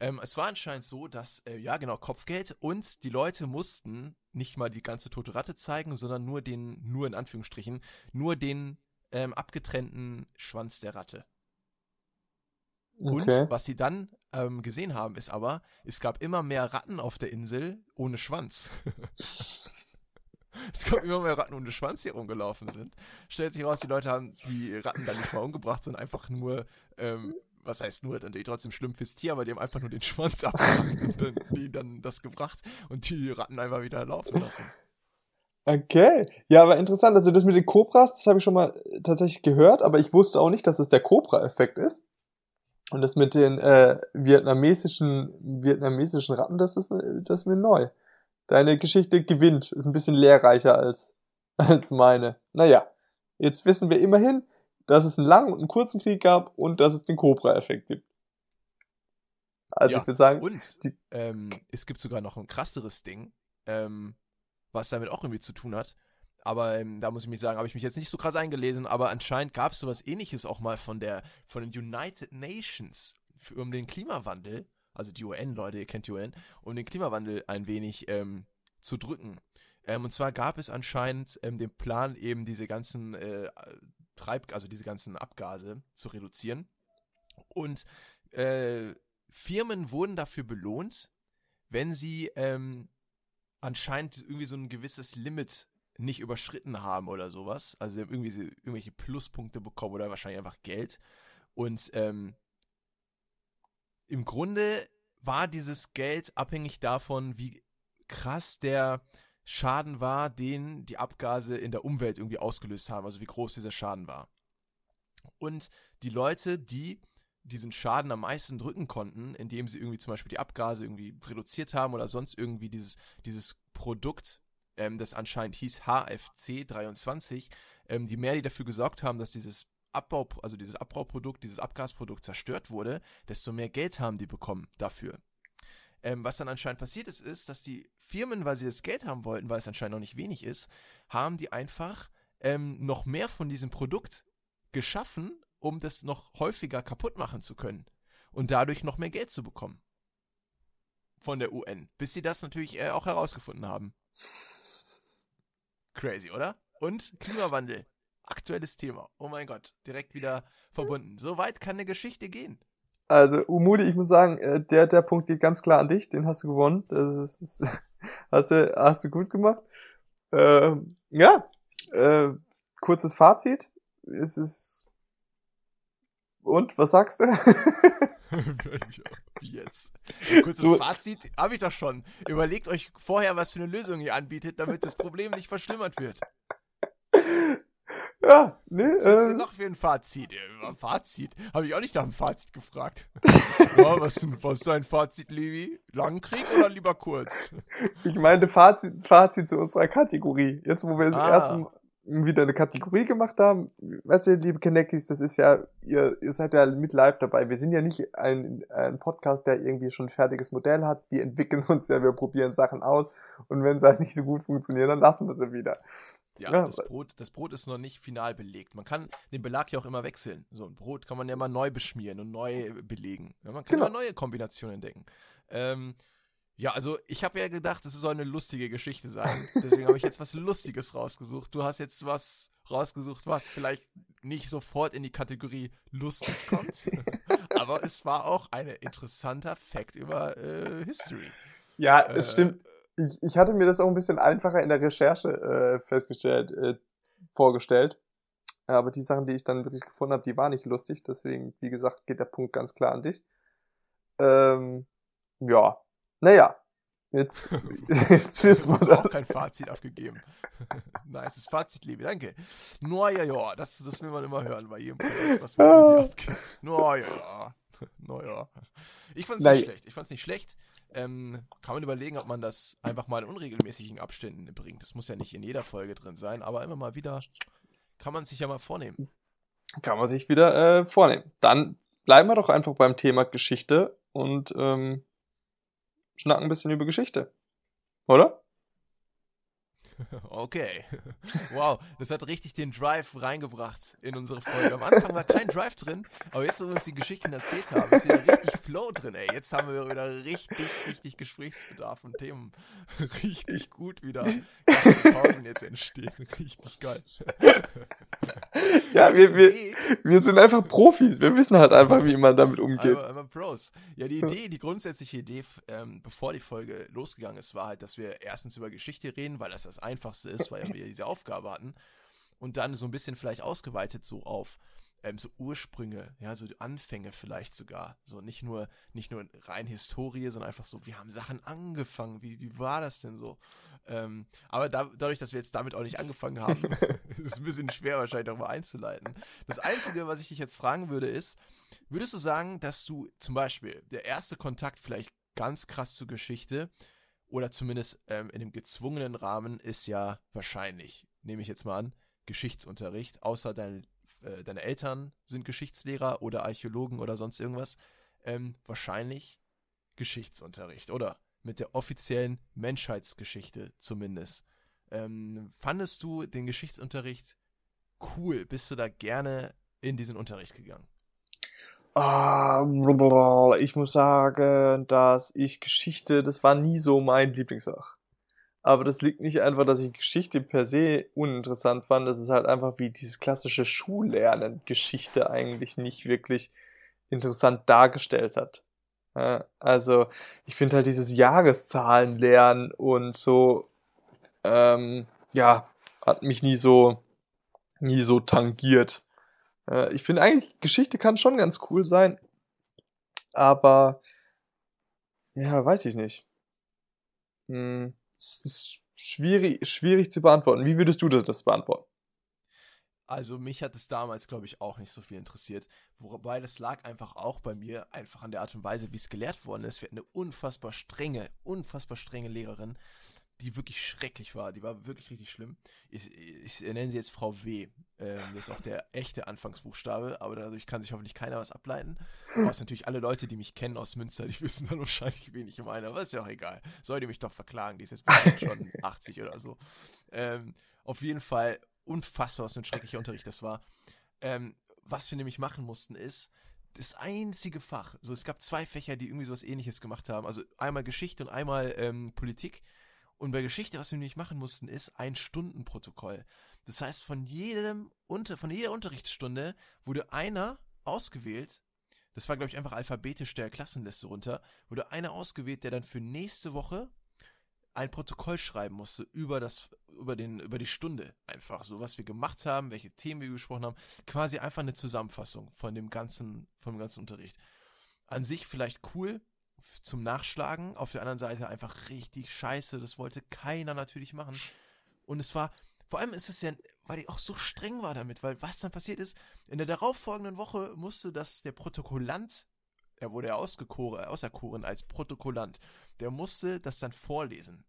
Ähm, es war anscheinend so, dass, äh, ja genau, Kopfgeld und die Leute mussten nicht mal die ganze tote Ratte zeigen, sondern nur den, nur in Anführungsstrichen, nur den ähm, abgetrennten Schwanz der Ratte. Und was sie dann ähm, gesehen haben, ist aber, es gab immer mehr Ratten auf der Insel ohne Schwanz. es gab immer mehr Ratten ohne Schwanz, die rumgelaufen sind. Stellt sich raus, die Leute haben die Ratten dann nicht mal umgebracht, sondern einfach nur, ähm, was heißt nur, natürlich trotzdem schlimm fürs Tier, aber die haben einfach nur den Schwanz abgemacht und dann, die dann das gebracht und die Ratten einfach wieder laufen lassen. Okay. Ja, aber interessant. Also das mit den Cobras, das habe ich schon mal äh, tatsächlich gehört, aber ich wusste auch nicht, dass es der Cobra-Effekt ist. Und das mit den äh, vietnamesischen, vietnamesischen Ratten, das ist, äh, das ist mir neu. Deine Geschichte gewinnt, ist ein bisschen lehrreicher als, als meine. Naja, jetzt wissen wir immerhin, dass es einen langen und einen kurzen Krieg gab und dass es den Cobra-Effekt gibt. Also ja, ich würde sagen. Und die, ähm, es gibt sogar noch ein krasseres Ding. Ähm, was damit auch irgendwie zu tun hat. Aber ähm, da muss ich mich sagen, habe ich mich jetzt nicht so krass eingelesen, aber anscheinend gab es sowas ähnliches auch mal von der von den United Nations für, um den Klimawandel, also die UN, Leute, ihr kennt die UN, um den Klimawandel ein wenig ähm, zu drücken. Ähm, und zwar gab es anscheinend ähm, den Plan, eben diese ganzen äh, Treib, also diese ganzen Abgase zu reduzieren. Und äh, Firmen wurden dafür belohnt, wenn sie ähm, anscheinend irgendwie so ein gewisses Limit nicht überschritten haben oder sowas. Also irgendwie irgendwelche Pluspunkte bekommen oder wahrscheinlich einfach Geld. Und ähm, im Grunde war dieses Geld abhängig davon, wie krass der Schaden war, den die Abgase in der Umwelt irgendwie ausgelöst haben, also wie groß dieser Schaden war. Und die Leute, die diesen Schaden am meisten drücken konnten, indem sie irgendwie zum Beispiel die Abgase irgendwie reduziert haben oder sonst irgendwie dieses, dieses Produkt, ähm, das anscheinend hieß HFC 23, ähm, die mehr die dafür gesorgt haben, dass dieses Abbau, also dieses Abbauprodukt, dieses Abgasprodukt zerstört wurde, desto mehr Geld haben die bekommen dafür. ähm, was dann anscheinend passiert ist, ist, dass die Firmen, weil sie das Geld haben wollten, weil es anscheinend noch nicht wenig ist, haben die einfach ähm, noch mehr von diesem Produkt geschaffen, um das noch häufiger kaputt machen zu können und dadurch noch mehr Geld zu bekommen von der UN, bis sie das natürlich äh, auch herausgefunden haben. Crazy, oder? Und Klimawandel. Aktuelles Thema. Oh mein Gott, direkt wieder verbunden. So weit kann eine Geschichte gehen. Also, Umudi, ich muss sagen, äh, der, der Punkt geht ganz klar an dich, den hast du gewonnen. Das ist, das hast, du, hast du gut gemacht. Ähm, ja, äh, kurzes Fazit. Es ist. Und, was sagst du? Jetzt? kurzes so. Fazit habe ich doch schon. Überlegt euch vorher, was für eine Lösung ihr anbietet, damit das Problem nicht verschlimmert wird. Ja, ne? Was willst äh, noch für ein Fazit? Fazit? Habe ich auch nicht nach dem Fazit gefragt. ja, was, was ist dein Fazit, Levi? Langkrieg oder lieber kurz? Ich meinte Fazit, Fazit zu unserer Kategorie. Jetzt, wo wir ah. erste wieder eine Kategorie gemacht haben. Weißt du, liebe Kenneckis, das ist ja, ihr, ihr seid ja mit live dabei. Wir sind ja nicht ein, ein Podcast, der irgendwie schon ein fertiges Modell hat. Wir entwickeln uns ja, wir probieren Sachen aus und wenn es halt nicht so gut funktioniert, dann lassen wir sie wieder. Ja, ja, Das, Brot, das Brot ist noch nicht final belegt. Man kann den Belag ja auch immer wechseln. So ein Brot kann man ja mal neu beschmieren und neu belegen. Ja, man kann genau. immer neue Kombinationen entdecken. Ähm, ja, also ich habe ja gedacht, es soll eine lustige Geschichte sein. Deswegen habe ich jetzt was Lustiges rausgesucht. Du hast jetzt was rausgesucht, was vielleicht nicht sofort in die Kategorie lustig kommt. Aber es war auch ein interessanter Fact über äh, History. Ja, äh, es stimmt. Ich, ich hatte mir das auch ein bisschen einfacher in der Recherche äh, festgestellt, äh, vorgestellt. Aber die Sachen, die ich dann wirklich gefunden habe, die waren nicht lustig. Deswegen, wie gesagt, geht der Punkt ganz klar an dich. Ähm, ja, naja, jetzt, jetzt wissen wir das. auch kein Fazit abgegeben. nice Fazit, Liebe, danke. Naja, ja, das, das will man immer hören bei jedem Projekt, was man ah. abgibt. Naja, ja. Naja. Ich fand's nicht schlecht. Ich fand's nicht schlecht. Ähm, kann man überlegen, ob man das einfach mal in unregelmäßigen Abständen bringt. Das muss ja nicht in jeder Folge drin sein, aber immer mal wieder kann man sich ja mal vornehmen. Kann man sich wieder äh, vornehmen. Dann bleiben wir doch einfach beim Thema Geschichte und ähm, schnacken ein bisschen über Geschichte. Oder? Okay. Wow, das hat richtig den Drive reingebracht in unsere Folge. Am Anfang war kein Drive drin, aber jetzt, wo wir uns die Geschichten erzählt haben, ist wieder richtig Flow drin, ey. Jetzt haben wir wieder richtig, richtig Gesprächsbedarf und Themen richtig gut wieder. Pausen jetzt entstehen. Richtig geil. Ja, wir, wir, wir sind einfach Profis. Wir wissen halt einfach, wie man damit umgeht. Aber, aber Pros. Ja, die Idee, die grundsätzliche Idee, ähm, bevor die Folge losgegangen ist, war halt, dass wir erstens über Geschichte reden, weil das das einfachste ist, weil wir diese Aufgabe hatten. Und dann so ein bisschen vielleicht ausgeweitet so auf ähm, so Ursprünge, ja, so Anfänge vielleicht sogar. So nicht nur, nicht nur rein Historie, sondern einfach so, wir haben Sachen angefangen. Wie, wie war das denn so? Ähm, aber da, dadurch, dass wir jetzt damit auch nicht angefangen haben, ist es ein bisschen schwer wahrscheinlich mal einzuleiten. Das Einzige, was ich dich jetzt fragen würde, ist, würdest du sagen, dass du zum Beispiel der erste Kontakt vielleicht ganz krass zur Geschichte oder zumindest ähm, in dem gezwungenen Rahmen ist ja wahrscheinlich, nehme ich jetzt mal an, Geschichtsunterricht, außer dein, äh, deine Eltern sind Geschichtslehrer oder Archäologen oder sonst irgendwas, ähm, wahrscheinlich Geschichtsunterricht, oder? Mit der offiziellen Menschheitsgeschichte zumindest. Ähm, fandest du den Geschichtsunterricht cool? Bist du da gerne in diesen Unterricht gegangen? Ah, ich muss sagen, dass ich Geschichte, das war nie so mein Lieblingsfach. Aber das liegt nicht einfach, dass ich Geschichte per se uninteressant fand. Das ist halt einfach wie dieses klassische Schullernen Geschichte eigentlich nicht wirklich interessant dargestellt hat. Also, ich finde halt dieses Jahreszahlenlernen und so, ähm, ja, hat mich nie so, nie so tangiert. Äh, ich finde eigentlich, Geschichte kann schon ganz cool sein, aber ja, weiß ich nicht. Hm, es ist schwierig, schwierig zu beantworten. Wie würdest du das, das beantworten? Also mich hat es damals, glaube ich, auch nicht so viel interessiert. Wobei das lag einfach auch bei mir, einfach an der Art und Weise, wie es gelehrt worden ist. Wir hatten eine unfassbar strenge, unfassbar strenge Lehrerin, die wirklich schrecklich war. Die war wirklich richtig schlimm. Ich, ich nenne sie jetzt Frau W. Ähm, das ist auch der echte Anfangsbuchstabe, aber dadurch kann sich hoffentlich keiner was ableiten. Was natürlich alle Leute, die mich kennen aus Münster, die wissen dann wahrscheinlich, wen ich meine, aber ist ja auch egal. Soll die mich doch verklagen, die ist jetzt schon 80 oder so. Ähm, auf jeden Fall unfassbar, was für ein schrecklicher Unterricht das war. Ähm, was wir nämlich machen mussten, ist, das einzige Fach, so es gab zwei Fächer, die irgendwie sowas ähnliches gemacht haben. Also einmal Geschichte und einmal ähm, Politik. Und bei Geschichte, was wir nämlich machen mussten, ist ein Stundenprotokoll. Das heißt, von jedem unter, von jeder Unterrichtsstunde wurde einer ausgewählt. Das war, glaube ich, einfach alphabetisch der Klassenliste runter. Wurde einer ausgewählt, der dann für nächste Woche ein Protokoll schreiben musste über das, über den, über die Stunde einfach. So was wir gemacht haben, welche Themen wir besprochen haben. Quasi einfach eine Zusammenfassung von dem ganzen, vom ganzen Unterricht. An sich vielleicht cool, zum Nachschlagen. Auf der anderen Seite einfach richtig scheiße. Das wollte keiner natürlich machen. Und es war, vor allem ist es ja, weil ich auch so streng war damit, weil was dann passiert ist, in der darauffolgenden Woche musste das der Protokollant, er wurde ja auserkoren als Protokollant, der musste das dann vorlesen.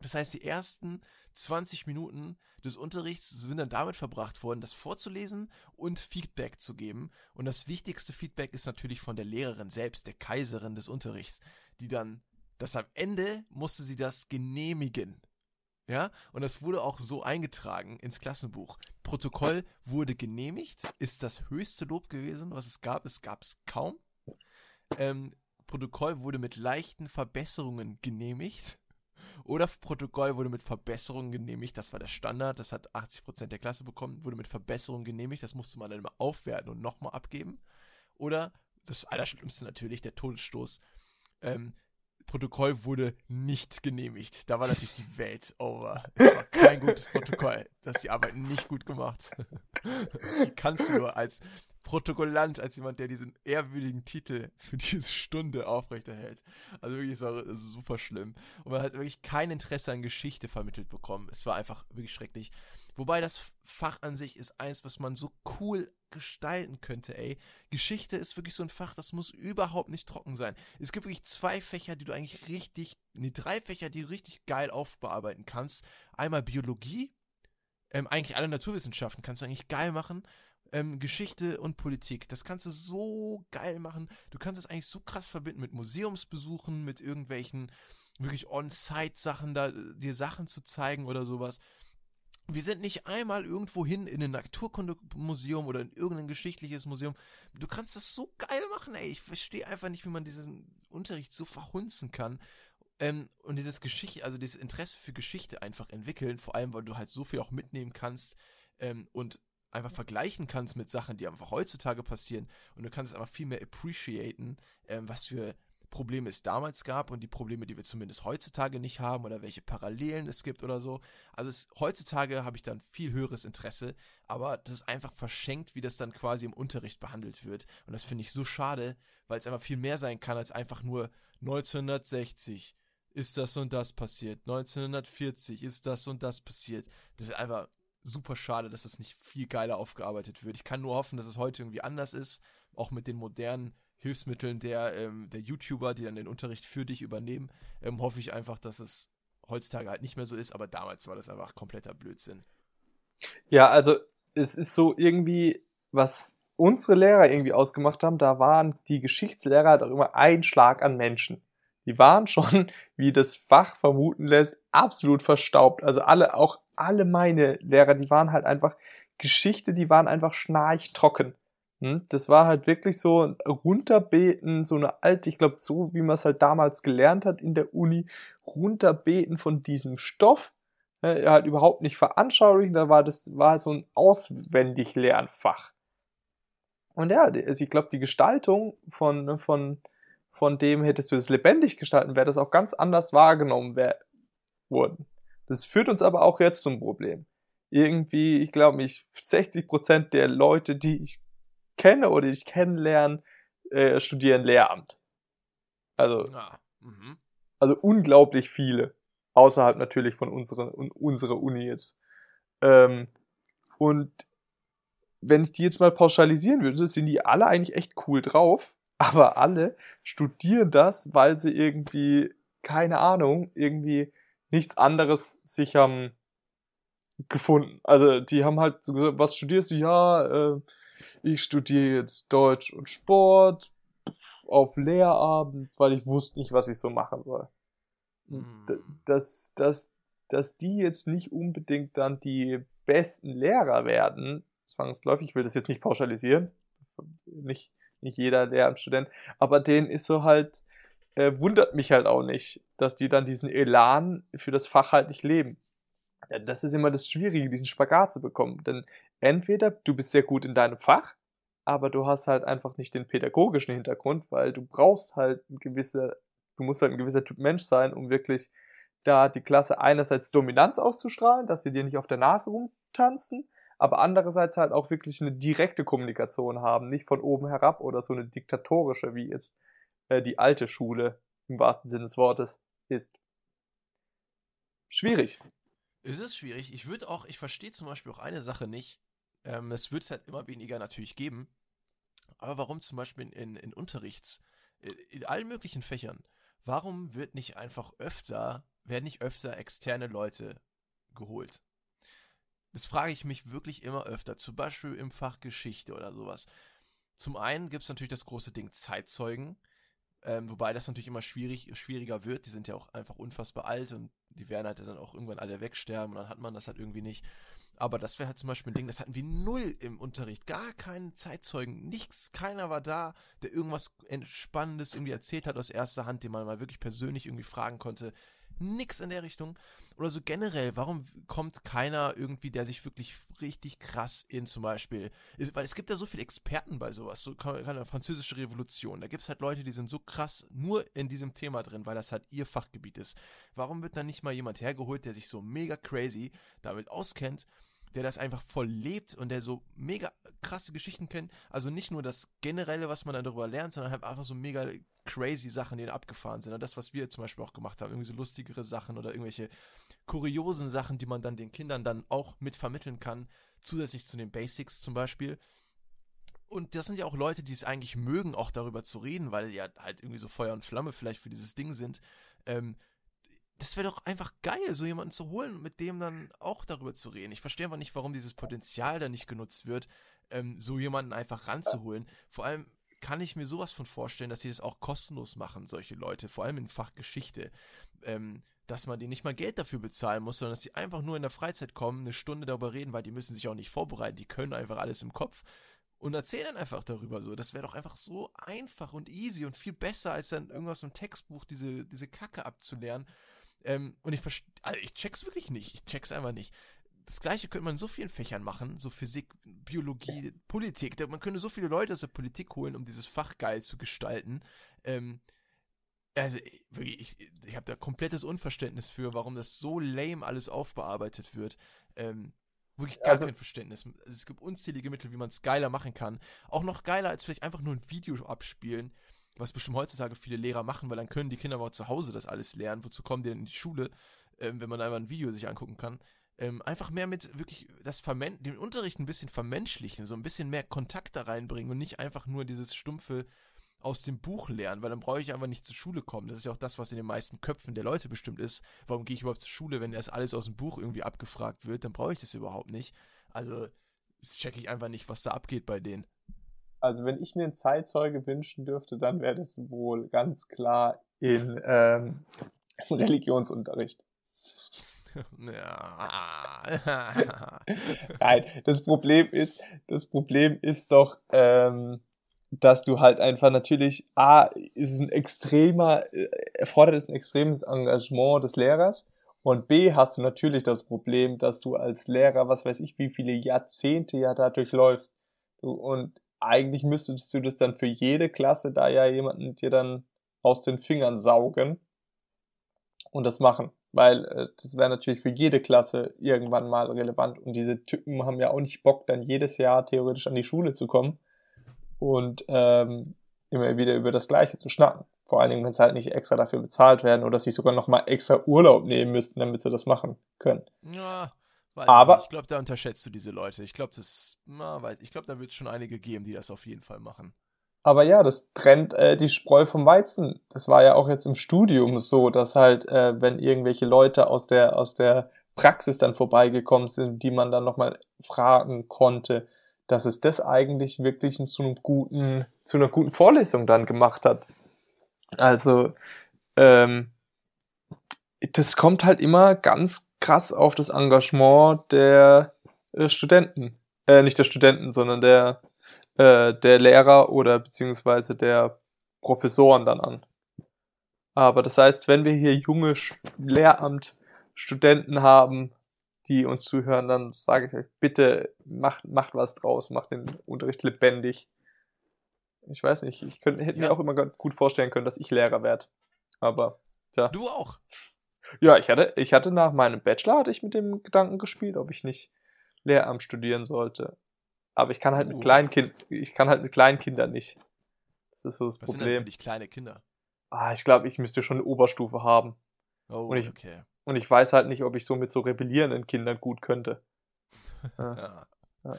Das heißt, die ersten 20 Minuten des Unterrichts sind dann damit verbracht worden, das vorzulesen und Feedback zu geben. Und das wichtigste Feedback ist natürlich von der Lehrerin selbst, der Kaiserin des Unterrichts, die dann, das am Ende musste sie das genehmigen. Ja, und das wurde auch so eingetragen ins Klassenbuch. Protokoll wurde genehmigt, ist das höchste Lob gewesen, was es gab. Es gab es kaum. Ähm, Protokoll wurde mit leichten Verbesserungen genehmigt. Oder Protokoll wurde mit Verbesserungen genehmigt. Das war der Standard. Das hat 80% der Klasse bekommen. Wurde mit Verbesserungen genehmigt. Das musste man dann immer aufwerten und nochmal abgeben. Oder das Allerschlimmste natürlich, der Todesstoß. Ähm, Protokoll wurde nicht genehmigt. Da war natürlich die Welt over. Es war kein gutes Protokoll. Das ist die Arbeit nicht gut gemacht. Wie kannst du nur als Protokollant, als jemand, der diesen ehrwürdigen Titel für diese Stunde aufrechterhält. Also wirklich, es war super schlimm. Und man hat wirklich kein Interesse an Geschichte vermittelt bekommen. Es war einfach wirklich schrecklich. Wobei das Fach an sich ist eins, was man so cool gestalten könnte, ey. Geschichte ist wirklich so ein Fach, das muss überhaupt nicht trocken sein. Es gibt wirklich zwei Fächer, die du eigentlich richtig, nee, drei Fächer, die du richtig geil aufbearbeiten kannst. Einmal Biologie, ähm, eigentlich alle Naturwissenschaften kannst du eigentlich geil machen ähm, Geschichte und Politik. Das kannst du so geil machen. Du kannst es eigentlich so krass verbinden mit Museumsbesuchen, mit irgendwelchen wirklich On-Site-Sachen, da dir Sachen zu zeigen oder sowas. Wir sind nicht einmal irgendwo hin in ein Naturkundemuseum oder in irgendein geschichtliches Museum. Du kannst das so geil machen, ey. Ich verstehe einfach nicht, wie man diesen Unterricht so verhunzen kann. Ähm, und dieses Geschichte, also dieses Interesse für Geschichte einfach entwickeln, vor allem, weil du halt so viel auch mitnehmen kannst ähm, und einfach vergleichen kannst mit Sachen, die einfach heutzutage passieren und du kannst es einfach viel mehr appreciaten, ähm, was für Probleme es damals gab und die Probleme, die wir zumindest heutzutage nicht haben oder welche Parallelen es gibt oder so. Also es, heutzutage habe ich dann viel höheres Interesse, aber das ist einfach verschenkt, wie das dann quasi im Unterricht behandelt wird. Und das finde ich so schade, weil es einfach viel mehr sein kann als einfach nur 1960 ist das und das passiert, 1940 ist das und das passiert. Das ist einfach super schade, dass das nicht viel geiler aufgearbeitet wird. Ich kann nur hoffen, dass es heute irgendwie anders ist, auch mit den modernen Hilfsmitteln der, ähm, der YouTuber, die dann den Unterricht für dich übernehmen. Ähm, hoffe ich einfach, dass es heutzutage halt nicht mehr so ist, aber damals war das einfach kompletter Blödsinn. Ja, also es ist so irgendwie, was unsere Lehrer irgendwie ausgemacht haben, da waren die Geschichtslehrer halt auch immer ein Schlag an Menschen. Die waren schon, wie das Fach vermuten lässt, absolut verstaubt. Also alle, auch alle meine Lehrer, die waren halt einfach Geschichte, die waren einfach schnarchtrocken. Hm? Das war halt wirklich so ein runterbeten, so eine alte, ich glaube, so wie man es halt damals gelernt hat in der Uni, runterbeten von diesem Stoff, äh, halt überhaupt nicht veranschaulichen, da war das, war halt so ein auswendig Lernfach. Und ja, also ich glaube, die Gestaltung von, von, von dem hättest du es lebendig gestalten, wäre das auch ganz anders wahrgenommen worden. Das führt uns aber auch jetzt zum Problem. Irgendwie, ich glaube, mich 60 Prozent der Leute, die ich kenne oder die ich kennenlerne, äh, studieren Lehramt. Also, ah, mhm. also unglaublich viele. Außerhalb natürlich von unserer, unserer Uni jetzt. Ähm, und wenn ich die jetzt mal pauschalisieren würde, sind die alle eigentlich echt cool drauf, aber alle studieren das, weil sie irgendwie, keine Ahnung, irgendwie nichts anderes sich haben gefunden. Also die haben halt so gesagt, was studierst du? Ja, äh, ich studiere jetzt Deutsch und Sport auf Lehrabend, weil ich wusste nicht, was ich so machen soll. Mhm. Dass, dass, dass die jetzt nicht unbedingt dann die besten Lehrer werden, zwangsläufig, ich will das jetzt nicht pauschalisieren, nicht, nicht jeder Lehramtsstudent, aber denen ist so halt, äh, wundert mich halt auch nicht, dass die dann diesen Elan für das Fach halt nicht leben. Das ist immer das Schwierige, diesen Spagat zu bekommen. Denn entweder du bist sehr gut in deinem Fach, aber du hast halt einfach nicht den pädagogischen Hintergrund, weil du brauchst halt ein gewisser, du musst halt ein gewisser Typ Mensch sein, um wirklich da die Klasse einerseits Dominanz auszustrahlen, dass sie dir nicht auf der Nase rumtanzen, aber andererseits halt auch wirklich eine direkte Kommunikation haben, nicht von oben herab oder so eine diktatorische, wie jetzt äh, die alte Schule im wahrsten Sinne des Wortes ist. Schwierig. Es ist schwierig. Ich würde auch, ich verstehe zum Beispiel auch eine Sache nicht. Ähm, es wird es halt immer weniger natürlich geben. Aber warum zum Beispiel in, in Unterrichts, in allen möglichen Fächern, warum wird nicht einfach öfter, werden nicht öfter externe Leute geholt? Das frage ich mich wirklich immer öfter, zum Beispiel im Fach Geschichte oder sowas. Zum einen gibt es natürlich das große Ding Zeitzeugen, ähm, wobei das natürlich immer schwierig, schwieriger wird. Die sind ja auch einfach unfassbar alt und die werden halt dann auch irgendwann alle wegsterben und dann hat man das halt irgendwie nicht. Aber das wäre halt zum Beispiel ein Ding, das hatten wir null im Unterricht. Gar keinen Zeitzeugen, nichts. Keiner war da, der irgendwas Entspannendes irgendwie erzählt hat aus erster Hand, den man mal wirklich persönlich irgendwie fragen konnte. Nix in der Richtung. Oder so generell, warum kommt keiner irgendwie, der sich wirklich richtig krass in zum Beispiel, ist, weil es gibt ja so viele Experten bei sowas, so keine französische Revolution, da gibt es halt Leute, die sind so krass nur in diesem Thema drin, weil das halt ihr Fachgebiet ist. Warum wird dann nicht mal jemand hergeholt, der sich so mega crazy damit auskennt der das einfach voll lebt und der so mega krasse Geschichten kennt. Also nicht nur das Generelle, was man dann darüber lernt, sondern halt einfach so mega crazy Sachen, die abgefahren sind. Und das, was wir zum Beispiel auch gemacht haben, irgendwie so lustigere Sachen oder irgendwelche kuriosen Sachen, die man dann den Kindern dann auch mit vermitteln kann, zusätzlich zu den Basics zum Beispiel. Und das sind ja auch Leute, die es eigentlich mögen, auch darüber zu reden, weil die ja halt irgendwie so Feuer und Flamme vielleicht für dieses Ding sind. Ähm, das wäre doch einfach geil, so jemanden zu holen, mit dem dann auch darüber zu reden. Ich verstehe aber nicht, warum dieses Potenzial da nicht genutzt wird, ähm, so jemanden einfach ranzuholen. Vor allem kann ich mir sowas von vorstellen, dass sie das auch kostenlos machen, solche Leute, vor allem in Fachgeschichte. Ähm, dass man denen nicht mal Geld dafür bezahlen muss, sondern dass sie einfach nur in der Freizeit kommen, eine Stunde darüber reden, weil die müssen sich auch nicht vorbereiten, die können einfach alles im Kopf und erzählen einfach darüber so. Das wäre doch einfach so einfach und easy und viel besser, als dann irgendwas im Textbuch diese, diese Kacke abzulernen ähm, und ich verstehe, also ich check's wirklich nicht. Ich check's einfach nicht. Das gleiche könnte man in so vielen Fächern machen, so Physik, Biologie, Politik. Man könnte so viele Leute aus der Politik holen, um dieses Fach geil zu gestalten. Ähm, also wirklich, ich, ich habe da komplettes Unverständnis für, warum das so lame alles aufbearbeitet wird. Ähm, wirklich gar also, kein Verständnis. Also es gibt unzählige Mittel, wie man es geiler machen kann. Auch noch geiler als vielleicht einfach nur ein Video abspielen, was bestimmt heutzutage viele Lehrer machen, weil dann können die Kinder aber auch zu Hause das alles lernen. Wozu kommen die denn in die Schule, ähm, wenn man einfach ein Video sich angucken kann? Ähm, einfach mehr mit wirklich das Vermen den Unterricht ein bisschen vermenschlichen, so ein bisschen mehr Kontakt da reinbringen und nicht einfach nur dieses stumpfe aus dem Buch lernen, weil dann brauche ich einfach nicht zur Schule kommen. Das ist ja auch das, was in den meisten Köpfen der Leute bestimmt ist. Warum gehe ich überhaupt zur Schule, wenn das alles aus dem Buch irgendwie abgefragt wird? Dann brauche ich das überhaupt nicht. Also, das checke ich einfach nicht, was da abgeht bei denen. Also wenn ich mir einen Zeitzeuge wünschen dürfte, dann wäre das wohl ganz klar in ähm, Religionsunterricht. Nein, das Problem ist, das Problem ist doch, ähm, dass du halt einfach natürlich, A, ist ein extremer, äh, erfordert es ein extremes Engagement des Lehrers und B, hast du natürlich das Problem, dass du als Lehrer, was weiß ich, wie viele Jahrzehnte ja dadurch läufst. Und eigentlich müsstest du das dann für jede Klasse da ja jemanden dir dann aus den Fingern saugen und das machen. Weil äh, das wäre natürlich für jede Klasse irgendwann mal relevant. Und diese Typen haben ja auch nicht Bock, dann jedes Jahr theoretisch an die Schule zu kommen und ähm, immer wieder über das Gleiche zu schnacken. Vor allen Dingen, wenn sie halt nicht extra dafür bezahlt werden oder sich sogar nochmal extra Urlaub nehmen müssten, damit sie das machen können. Ja, aber ich, ich glaube, da unterschätzt du diese Leute. Ich glaube, das, na, weiß, ich glaube, da wird es schon einige geben, die das auf jeden Fall machen. Aber ja, das trennt äh, die Spreu vom Weizen. Das war ja auch jetzt im Studium so, dass halt, äh, wenn irgendwelche Leute aus der, aus der Praxis dann vorbeigekommen sind, die man dann nochmal fragen konnte, dass es das eigentlich wirklich zu einem guten, zu einer guten Vorlesung dann gemacht hat. Also, ähm, das kommt halt immer ganz krass auf das Engagement der äh, Studenten, äh, nicht der Studenten, sondern der, äh, der Lehrer oder beziehungsweise der Professoren dann an. Aber das heißt, wenn wir hier junge Lehramtstudenten haben, die uns zuhören, dann sage ich euch, bitte macht, macht was draus, macht den Unterricht lebendig. Ich weiß nicht, ich könnte, hätte ja. mir auch immer gut vorstellen können, dass ich Lehrer werde. Aber, tja. Du auch. Ja, ich hatte, ich hatte nach meinem Bachelor hatte ich mit dem Gedanken gespielt, ob ich nicht Lehramt studieren sollte. Aber ich kann halt mit uh. Kleinkind, ich kann halt mit Kleinkindern nicht. Das ist so das Was Problem. Sind denn für dich kleine Kinder? Ah, ich glaube, ich müsste schon eine Oberstufe haben. Oh, und ich, okay. Und ich weiß halt nicht, ob ich so mit so rebellierenden Kindern gut könnte. ja. Ja.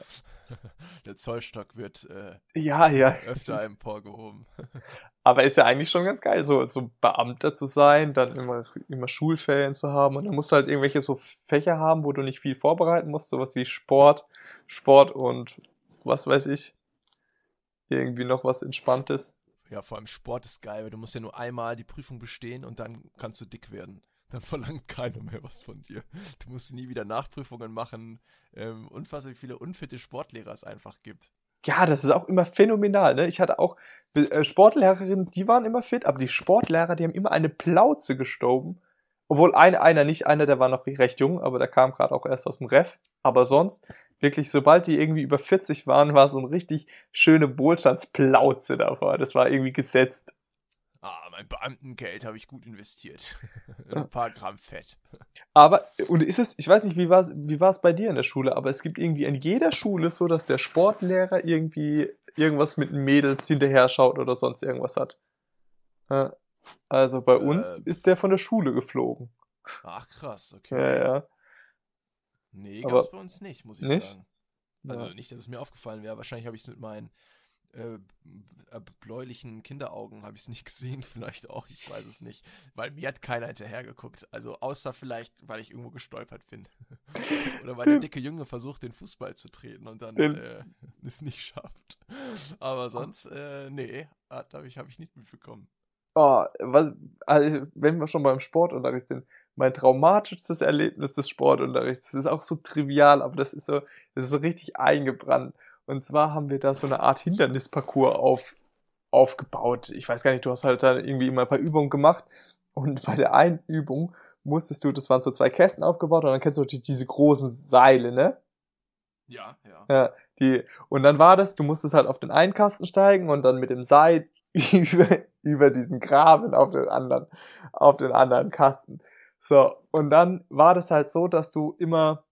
Der Zollstock wird äh, ja, ja. öfter emporgehoben. Aber ist ja eigentlich schon ganz geil, so, so Beamter zu sein, dann immer, immer Schulferien zu haben und dann musst du halt irgendwelche so Fächer haben, wo du nicht viel vorbereiten musst, sowas wie Sport, Sport und was weiß ich. Irgendwie noch was Entspanntes. Ja, vor allem Sport ist geil, weil du musst ja nur einmal die Prüfung bestehen und dann kannst du dick werden dann verlangt keiner mehr was von dir. Du musst nie wieder Nachprüfungen machen. Ähm, unfassbar viele unfitte Sportlehrer es einfach gibt. Ja, das ist auch immer phänomenal. Ne? Ich hatte auch äh, Sportlehrerinnen, die waren immer fit, aber die Sportlehrer, die haben immer eine Plauze gestoben. Obwohl ein, einer nicht, einer, der war noch recht jung, aber der kam gerade auch erst aus dem Ref. Aber sonst, wirklich, sobald die irgendwie über 40 waren, war so eine richtig schöne Wohlstandsplauze davor. Das war irgendwie gesetzt. Ah, mein Beamtengeld habe ich gut investiert. Ein paar Gramm Fett. Aber, und ist es, ich weiß nicht, wie war es wie bei dir in der Schule, aber es gibt irgendwie in jeder Schule so, dass der Sportlehrer irgendwie irgendwas mit Mädels hinterher schaut oder sonst irgendwas hat. Also bei uns äh, ist der von der Schule geflogen. Ach krass, okay. Ja, ja. Nee, gab's bei uns nicht, muss ich nicht? sagen. Also ja. nicht, dass es mir aufgefallen wäre. Wahrscheinlich habe ich es mit meinen äh, bläulichen Kinderaugen habe ich es nicht gesehen, vielleicht auch, ich weiß es nicht, weil mir hat keiner hinterhergeguckt, also außer vielleicht, weil ich irgendwo gestolpert bin. Oder weil der dicke Junge versucht, den Fußball zu treten und dann äh, es nicht schafft, aber sonst, äh, nee, habe ich, hab ich nicht mitbekommen. Oh, was, also, wenn wir schon beim Sportunterricht sind, mein traumatischstes Erlebnis des Sportunterrichts, das ist auch so trivial, aber das ist so, das ist so richtig eingebrannt. Und zwar haben wir da so eine Art Hindernisparcours auf, aufgebaut. Ich weiß gar nicht, du hast halt da irgendwie immer ein paar Übungen gemacht. Und bei der einen Übung musstest du, das waren so zwei Kästen aufgebaut und dann kennst du die, diese großen Seile, ne? Ja, ja. Ja, die, und dann war das, du musstest halt auf den einen Kasten steigen und dann mit dem Seil über, über diesen Graben auf den anderen, auf den anderen Kasten. So, und dann war das halt so, dass du immer,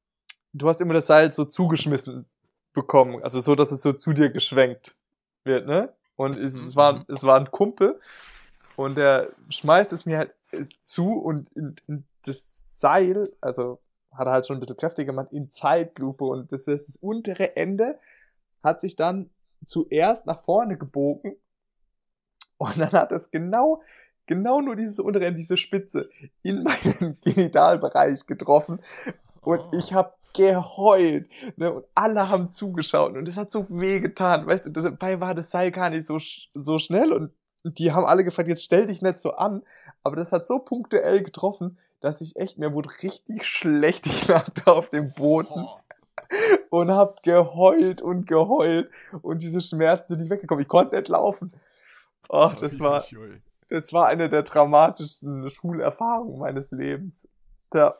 du hast immer das Seil so zugeschmissen bekommen. Also so, dass es so zu dir geschwenkt wird, ne? Und es, es, war, mhm. es war ein Kumpel und der schmeißt es mir halt äh, zu und in, in das Seil, also hat er halt schon ein bisschen kräftiger gemacht, in Zeitlupe und das ist das untere Ende hat sich dann zuerst nach vorne gebogen und dann hat es genau, genau nur dieses untere Ende, diese Spitze in meinen Genitalbereich getroffen und oh. ich habe geheult. Ne? Und alle haben zugeschaut und es hat so weh getan. Weißt du, dabei war das Seil gar nicht so, so schnell und die haben alle gefragt, jetzt stell dich nicht so an. Aber das hat so punktuell getroffen, dass ich echt, mir wurde richtig schlecht. Ich lag da auf dem Boden. Und hab geheult und geheult und diese Schmerzen sind nicht weggekommen. Ich konnte nicht laufen. Oh, das war, das war eine der dramatischsten Schulerfahrungen meines Lebens. Ja.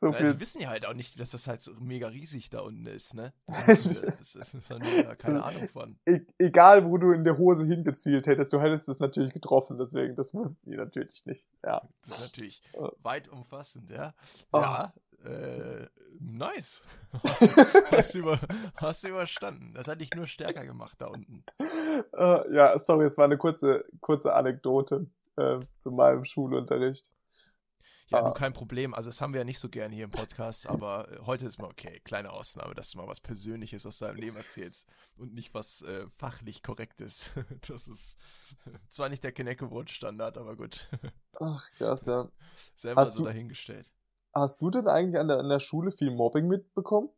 So viel. Die wissen ja halt auch nicht, dass das halt so mega riesig da unten ist, ne? Das, ist, das, die ja keine Ahnung von. E egal, wo du in der Hose hingezielt hättest, du hättest es natürlich getroffen, deswegen, das wussten die natürlich nicht, ja. Das ist natürlich oh. weit umfassend, ja. Oh. Ja, äh, nice. Hast, hast, du über, hast überstanden. Das hat dich nur stärker gemacht da unten. Uh, ja, sorry, es war eine kurze, kurze Anekdote äh, zu meinem Schulunterricht. Ja, ah. nur kein Problem. Also, das haben wir ja nicht so gern hier im Podcast, aber äh, heute ist mal okay. Kleine Ausnahme, dass du mal was Persönliches aus deinem Leben erzählst und nicht was äh, fachlich Korrektes. Das ist zwar nicht der Kneckebrot-Standard, aber gut. Ach, krass, ja. Selber hast so du, dahingestellt. Hast du denn eigentlich an der, an der Schule viel Mobbing mitbekommen?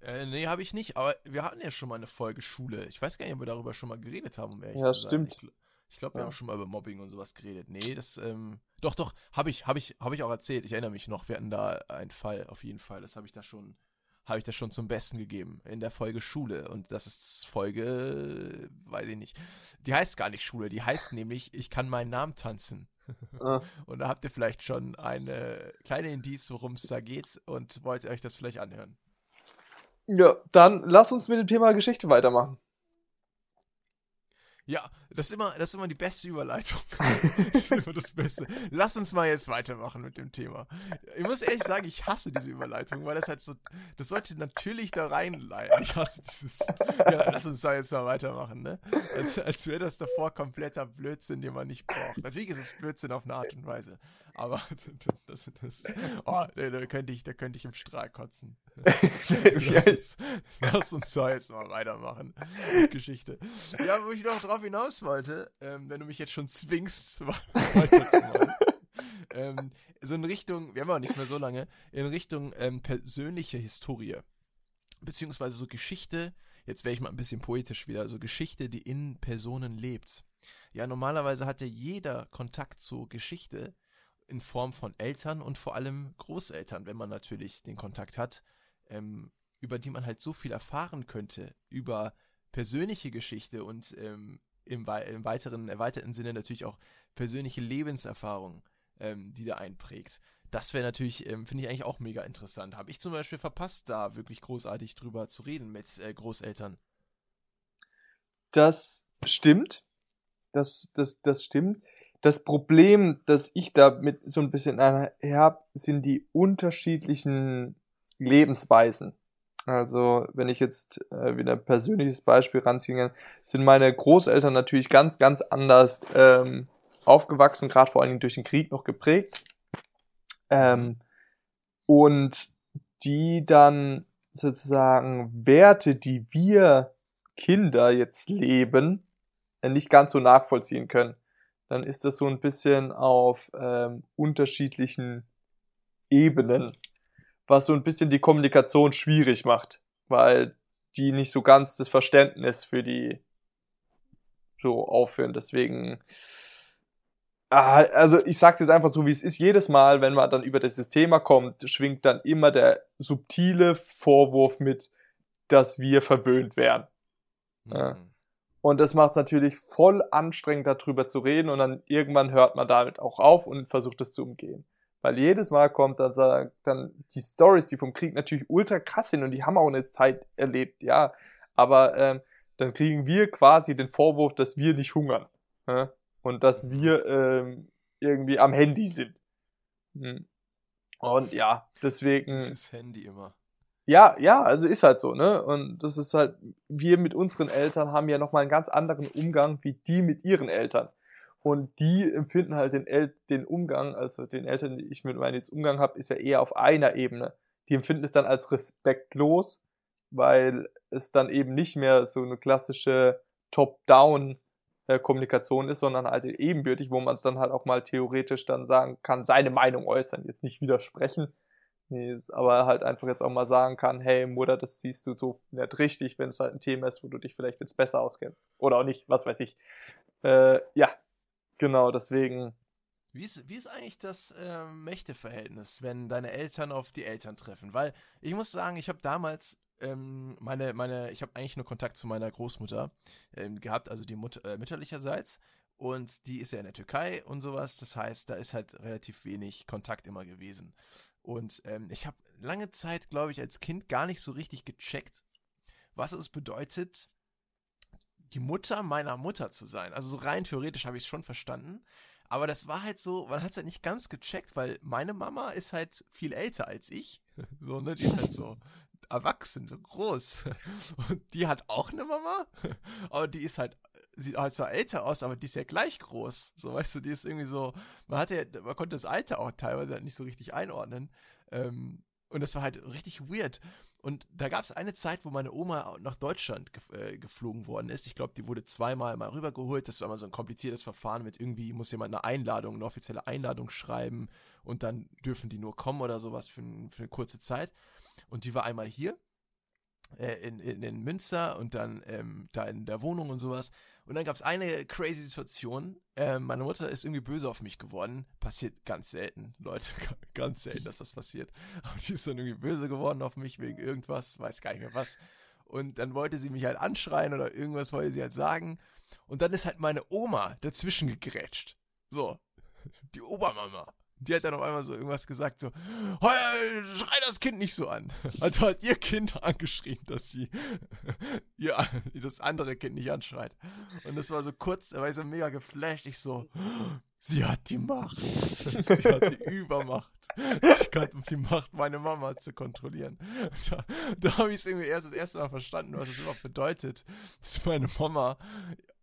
Äh, nee, habe ich nicht, aber wir hatten ja schon mal eine Folge Schule. Ich weiß gar nicht, ob wir darüber schon mal geredet haben, um ehrlich ja, zu sein. stimmt. Ich, ich glaube, wir ja. haben schon mal über Mobbing und sowas geredet. Nee, das, ähm, doch, doch, habe ich, habe ich, habe ich auch erzählt. Ich erinnere mich noch, wir hatten da einen Fall, auf jeden Fall. Das habe ich da schon, habe ich das schon zum Besten gegeben in der Folge Schule. Und das ist Folge, weiß ich nicht. Die heißt gar nicht Schule, die heißt nämlich, ich kann meinen Namen tanzen. Ah. Und da habt ihr vielleicht schon eine kleine Indiz, worum es da geht und wollt ihr euch das vielleicht anhören. Ja, dann lass uns mit dem Thema Geschichte weitermachen. Ja, das ist immer, das ist immer die beste Überleitung. das ist immer das Beste. Lass uns mal jetzt weitermachen mit dem Thema. Ich muss ehrlich sagen, ich hasse diese Überleitung, weil das halt so, das sollte natürlich da reinleiten. Ich hasse dieses, ja, lass uns da jetzt mal weitermachen, ne? Als, als wäre das davor kompletter Blödsinn, den man nicht braucht. Natürlich ist es Blödsinn auf eine Art und Weise. Aber das, das ist, oh, da könnte ich, da könnte ich im Strahl kotzen. lass, uns, lass uns da jetzt mal weitermachen. Geschichte. Ja, wo ich noch drauf hinaus wollte, ähm, wenn du mich jetzt schon zwingst, weiterzumachen. ähm, so in Richtung, wir haben auch nicht mehr so lange, in Richtung ähm, persönliche Historie. Beziehungsweise so Geschichte, jetzt wäre ich mal ein bisschen poetisch wieder, so Geschichte, die in Personen lebt. Ja, normalerweise hat ja jeder Kontakt zur Geschichte in Form von Eltern und vor allem Großeltern, wenn man natürlich den Kontakt hat, ähm, über die man halt so viel erfahren könnte, über persönliche Geschichte und ähm, im, im, weiteren, erweiterten Sinne natürlich auch persönliche Lebenserfahrung, ähm, die da einprägt. Das wäre natürlich, ähm, finde ich eigentlich auch mega interessant. Habe ich zum Beispiel verpasst, da wirklich großartig drüber zu reden mit äh, Großeltern. Das stimmt. Das, das, das stimmt. Das Problem, das ich da mit so ein bisschen habe, sind die unterschiedlichen Lebensweisen. Also, wenn ich jetzt äh, wieder ein persönliches Beispiel ranziehe, sind meine Großeltern natürlich ganz, ganz anders ähm, aufgewachsen, gerade vor allen Dingen durch den Krieg noch geprägt. Ähm, und die dann sozusagen Werte, die wir Kinder jetzt leben, äh, nicht ganz so nachvollziehen können dann ist das so ein bisschen auf ähm, unterschiedlichen Ebenen, was so ein bisschen die Kommunikation schwierig macht, weil die nicht so ganz das Verständnis für die so aufführen. Deswegen, ah, also ich sag's jetzt einfach so, wie es ist. Jedes Mal, wenn man dann über dieses Thema kommt, schwingt dann immer der subtile Vorwurf mit, dass wir verwöhnt wären. Mhm. Ja. Und das macht es natürlich voll anstrengend, darüber zu reden. Und dann irgendwann hört man damit auch auf und versucht es zu umgehen. Weil jedes Mal kommt dann, sagt, dann die Stories, die vom Krieg natürlich ultra krass sind und die haben auch eine Zeit erlebt, ja. Aber ähm, dann kriegen wir quasi den Vorwurf, dass wir nicht hungern. Ja? Und dass wir ähm, irgendwie am Handy sind. Hm. Und ja, deswegen. Das ist Handy immer. Ja, ja, also ist halt so, ne? Und das ist halt, wir mit unseren Eltern haben ja nochmal einen ganz anderen Umgang wie die mit ihren Eltern. Und die empfinden halt den, El den Umgang, also den Eltern, die ich mit meinen jetzt Umgang habe, ist ja eher auf einer Ebene. Die empfinden es dann als respektlos, weil es dann eben nicht mehr so eine klassische Top-Down-Kommunikation ist, sondern halt ebenbürtig, wo man es dann halt auch mal theoretisch dann sagen kann, seine Meinung äußern, jetzt nicht widersprechen, Nee, aber halt einfach jetzt auch mal sagen kann, hey Mutter, das siehst du so nicht richtig, wenn es halt ein Thema ist, wo du dich vielleicht jetzt besser auskennst. Oder auch nicht, was weiß ich. Äh, ja, genau, deswegen. Wie ist, wie ist eigentlich das äh, Mächteverhältnis, wenn deine Eltern auf die Eltern treffen? Weil ich muss sagen, ich habe damals ähm, meine, meine, ich habe eigentlich nur Kontakt zu meiner Großmutter ähm, gehabt, also die Mut äh, mütterlicherseits. Und die ist ja in der Türkei und sowas. Das heißt, da ist halt relativ wenig Kontakt immer gewesen. Und ähm, ich habe lange Zeit, glaube ich, als Kind gar nicht so richtig gecheckt, was es bedeutet, die Mutter meiner Mutter zu sein. Also so rein theoretisch habe ich es schon verstanden. Aber das war halt so, man hat es halt nicht ganz gecheckt, weil meine Mama ist halt viel älter als ich. So, ne? Die ist halt so erwachsen, so groß. Und die hat auch eine Mama, aber die ist halt sieht halt zwar älter aus, aber die ist ja gleich groß. So, weißt du, die ist irgendwie so, man hatte man konnte das Alter auch teilweise halt nicht so richtig einordnen. Ähm, und das war halt richtig weird. Und da gab es eine Zeit, wo meine Oma nach Deutschland ge äh, geflogen worden ist. Ich glaube, die wurde zweimal mal rübergeholt. Das war mal so ein kompliziertes Verfahren mit irgendwie muss jemand eine Einladung, eine offizielle Einladung schreiben und dann dürfen die nur kommen oder sowas für, für eine kurze Zeit. Und die war einmal hier äh, in, in, in, Münster und dann ähm, da in der Wohnung und sowas. Und dann gab es eine crazy Situation. Äh, meine Mutter ist irgendwie böse auf mich geworden. Passiert ganz selten, Leute. ganz selten, dass das passiert. Aber die ist dann irgendwie böse geworden auf mich wegen irgendwas, weiß gar nicht mehr was. Und dann wollte sie mich halt anschreien oder irgendwas wollte sie halt sagen. Und dann ist halt meine Oma dazwischen gegrätscht. So, die Obermama die hat dann auf einmal so irgendwas gesagt, so, schrei das Kind nicht so an. Also hat ihr Kind angeschrien, dass sie ihr, das andere Kind nicht anschreit. Und das war so kurz, da war ich so mega geflasht. Ich so, sie hat die Macht. Sie hat die Übermacht. Ich hatte die Macht, meine Mama zu kontrollieren. Da, da habe ich es irgendwie erst das erste Mal verstanden, was es überhaupt bedeutet, dass meine Mama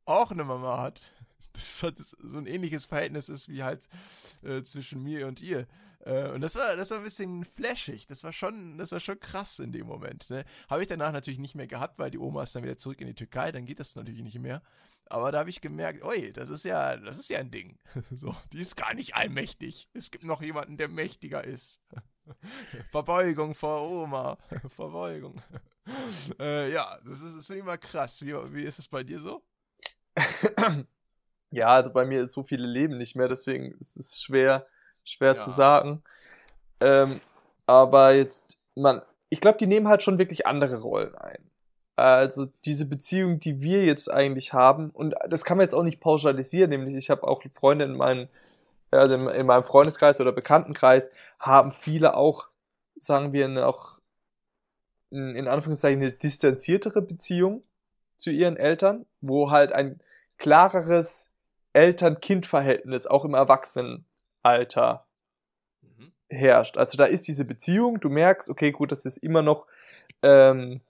auch eine Mama hat das halt so ein ähnliches Verhältnis ist wie halt äh, zwischen mir und ihr. Äh, und das war, das war ein bisschen flashig. Das war schon, das war schon krass in dem Moment. Ne? Habe ich danach natürlich nicht mehr gehabt, weil die Oma ist dann wieder zurück in die Türkei, dann geht das natürlich nicht mehr. Aber da habe ich gemerkt, oi, das ist ja, das ist ja ein Ding. so, die ist gar nicht allmächtig. Es gibt noch jemanden, der mächtiger ist. Verbeugung vor Oma. Verbeugung. äh, ja, das ist, das finde ich mal krass. Wie, wie ist es bei dir so? Ja, also bei mir ist so viele Leben nicht mehr, deswegen ist es schwer, schwer ja. zu sagen. Ähm, aber jetzt, man, ich glaube, die nehmen halt schon wirklich andere Rollen ein. Also diese Beziehung, die wir jetzt eigentlich haben, und das kann man jetzt auch nicht pauschalisieren, nämlich ich habe auch Freunde in meinem, also in, in, meinem Freundeskreis oder Bekanntenkreis, haben viele auch, sagen wir, noch in Anführungszeichen eine distanziertere Beziehung zu ihren Eltern, wo halt ein klareres Eltern-Kind-Verhältnis auch im Erwachsenenalter mhm. herrscht. Also da ist diese Beziehung, du merkst, okay, gut, das ist immer noch ähm,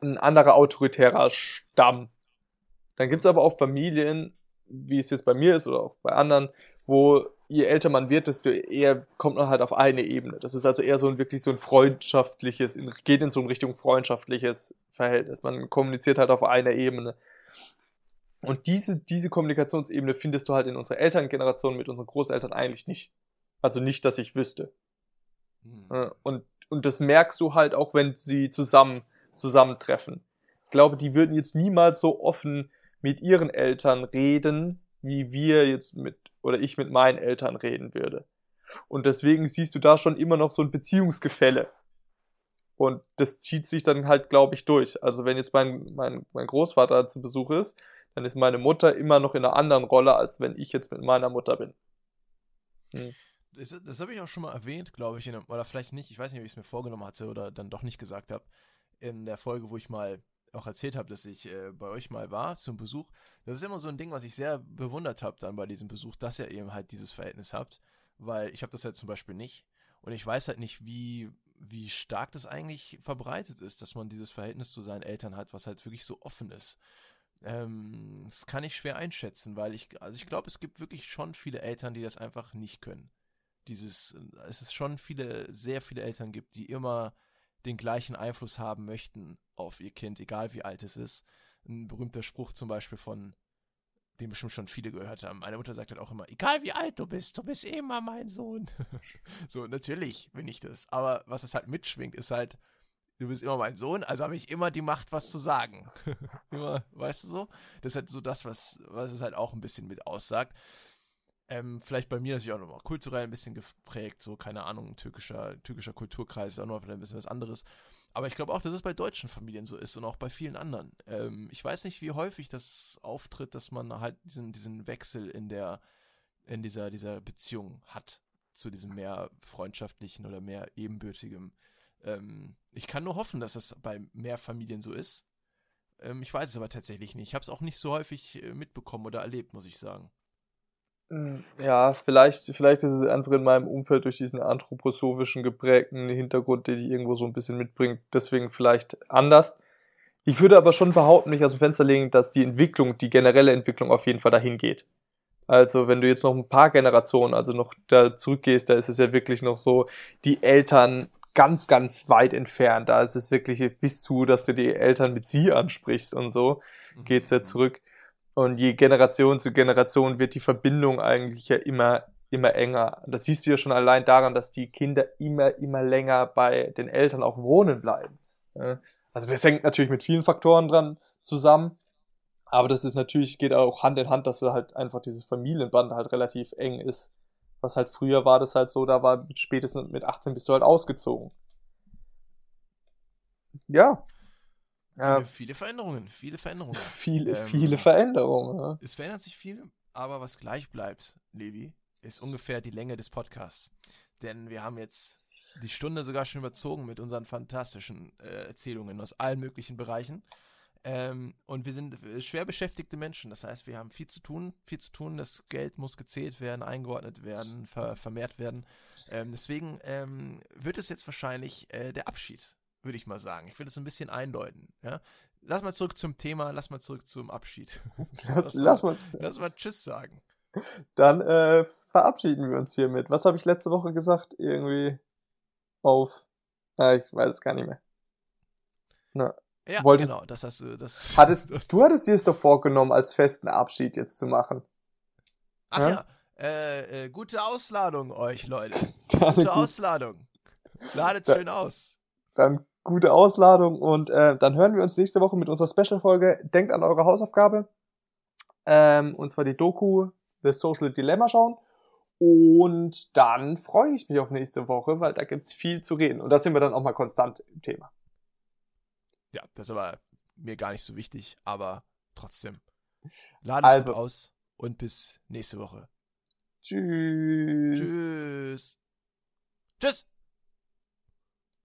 ein anderer autoritärer Stamm. Dann gibt es aber auch Familien, wie es jetzt bei mir ist oder auch bei anderen, wo je älter man wird, desto eher kommt man halt auf eine Ebene. Das ist also eher so ein wirklich so ein freundschaftliches, geht in so eine Richtung freundschaftliches Verhältnis. Man kommuniziert halt auf einer Ebene. Und diese, diese Kommunikationsebene findest du halt in unserer Elterngeneration mit unseren Großeltern eigentlich nicht. Also nicht, dass ich wüsste. Hm. Und, und das merkst du halt auch, wenn sie zusammen, zusammentreffen. Ich glaube, die würden jetzt niemals so offen mit ihren Eltern reden, wie wir jetzt mit, oder ich mit meinen Eltern reden würde. Und deswegen siehst du da schon immer noch so ein Beziehungsgefälle. Und das zieht sich dann halt, glaube ich, durch. Also wenn jetzt mein, mein, mein Großvater zu Besuch ist, dann ist meine Mutter immer noch in einer anderen Rolle, als wenn ich jetzt mit meiner Mutter bin. Hm. Das, das habe ich auch schon mal erwähnt, glaube ich, einem, oder vielleicht nicht, ich weiß nicht, ob ich es mir vorgenommen hatte oder dann doch nicht gesagt habe, in der Folge, wo ich mal auch erzählt habe, dass ich äh, bei euch mal war zum Besuch. Das ist immer so ein Ding, was ich sehr bewundert habe dann bei diesem Besuch, dass ihr eben halt dieses Verhältnis habt, weil ich habe das halt zum Beispiel nicht und ich weiß halt nicht, wie wie stark das eigentlich verbreitet ist, dass man dieses Verhältnis zu seinen Eltern hat, was halt wirklich so offen ist. Ähm, das kann ich schwer einschätzen, weil ich, also ich glaube, es gibt wirklich schon viele Eltern, die das einfach nicht können. Dieses, es ist schon viele, sehr viele Eltern gibt, die immer den gleichen Einfluss haben möchten auf ihr Kind, egal wie alt es ist. Ein berühmter Spruch zum Beispiel von, den bestimmt schon viele gehört haben. Meine Mutter sagt halt auch immer, egal wie alt du bist, du bist immer mein Sohn. so, natürlich bin ich das. Aber was es halt mitschwingt, ist halt, du bist immer mein Sohn, also habe ich immer die Macht, was zu sagen. immer, weißt du so? Das ist halt so das, was, was es halt auch ein bisschen mit aussagt. Ähm, vielleicht bei mir natürlich auch nochmal kulturell ein bisschen geprägt, so, keine Ahnung, türkischer, türkischer Kulturkreis ist auch noch vielleicht ein bisschen was anderes. Aber ich glaube auch, dass es bei deutschen Familien so ist und auch bei vielen anderen. Ähm, ich weiß nicht, wie häufig das auftritt, dass man halt diesen, diesen Wechsel in der, in dieser, dieser Beziehung hat zu diesem mehr freundschaftlichen oder mehr ebenbürtigem ähm, ich kann nur hoffen, dass das bei mehr Familien so ist. Ähm, ich weiß es aber tatsächlich nicht. Ich habe es auch nicht so häufig äh, mitbekommen oder erlebt, muss ich sagen. Hm, ja, vielleicht, vielleicht ist es einfach in meinem Umfeld durch diesen anthroposophischen geprägten Hintergrund, den ich irgendwo so ein bisschen mitbringe, deswegen vielleicht anders. Ich würde aber schon behaupten, mich aus dem Fenster legen, dass die Entwicklung, die generelle Entwicklung auf jeden Fall dahin geht. Also wenn du jetzt noch ein paar Generationen, also noch da zurückgehst, da ist es ja wirklich noch so, die Eltern ganz, ganz weit entfernt. Da ist es wirklich bis zu, dass du die Eltern mit sie ansprichst und so, mhm. geht's ja zurück. Und je Generation zu Generation wird die Verbindung eigentlich ja immer, immer enger. Das siehst du ja schon allein daran, dass die Kinder immer, immer länger bei den Eltern auch wohnen bleiben. Also das hängt natürlich mit vielen Faktoren dran zusammen. Aber das ist natürlich, geht auch Hand in Hand, dass halt einfach dieses Familienband halt relativ eng ist. Was halt früher war das halt so, da war spätestens mit 18 bist du halt ausgezogen. Ja. Viele, viele Veränderungen, viele Veränderungen. Viele, ähm, viele Veränderungen. Ja. Es verändert sich viel, aber was gleich bleibt, Levi, ist ungefähr die Länge des Podcasts. Denn wir haben jetzt die Stunde sogar schon überzogen mit unseren fantastischen äh, Erzählungen aus allen möglichen Bereichen. Ähm, und wir sind äh, schwer beschäftigte Menschen. Das heißt, wir haben viel zu tun, viel zu tun. Das Geld muss gezählt werden, eingeordnet werden, ver vermehrt werden. Ähm, deswegen ähm, wird es jetzt wahrscheinlich äh, der Abschied, würde ich mal sagen. Ich will das ein bisschen eindeuten. Ja? Lass mal zurück zum Thema, lass mal zurück zum Abschied. Lass, lass, mal, lass mal Tschüss sagen. Dann äh, verabschieden wir uns hiermit. Was habe ich letzte Woche gesagt? Irgendwie auf. Ah, ich weiß es gar nicht mehr. Na, ja, wolltest, genau, das hast du. Das, hattest, das, du hattest dir es doch vorgenommen, als festen Abschied jetzt zu machen. Ach ja, ja. Äh, äh, gute Ausladung euch, Leute. gute Ausladung. Ladet schön aus. Dann gute Ausladung und äh, dann hören wir uns nächste Woche mit unserer Special-Folge. Denkt an eure Hausaufgabe. Ähm, und zwar die Doku The Social Dilemma schauen. Und dann freue ich mich auf nächste Woche, weil da gibt es viel zu reden. Und da sind wir dann auch mal konstant im Thema. Ja, das ist aber mir gar nicht so wichtig, aber trotzdem. Ladet also. aus und bis nächste Woche. Tschüss. Tschüss. Tschüss.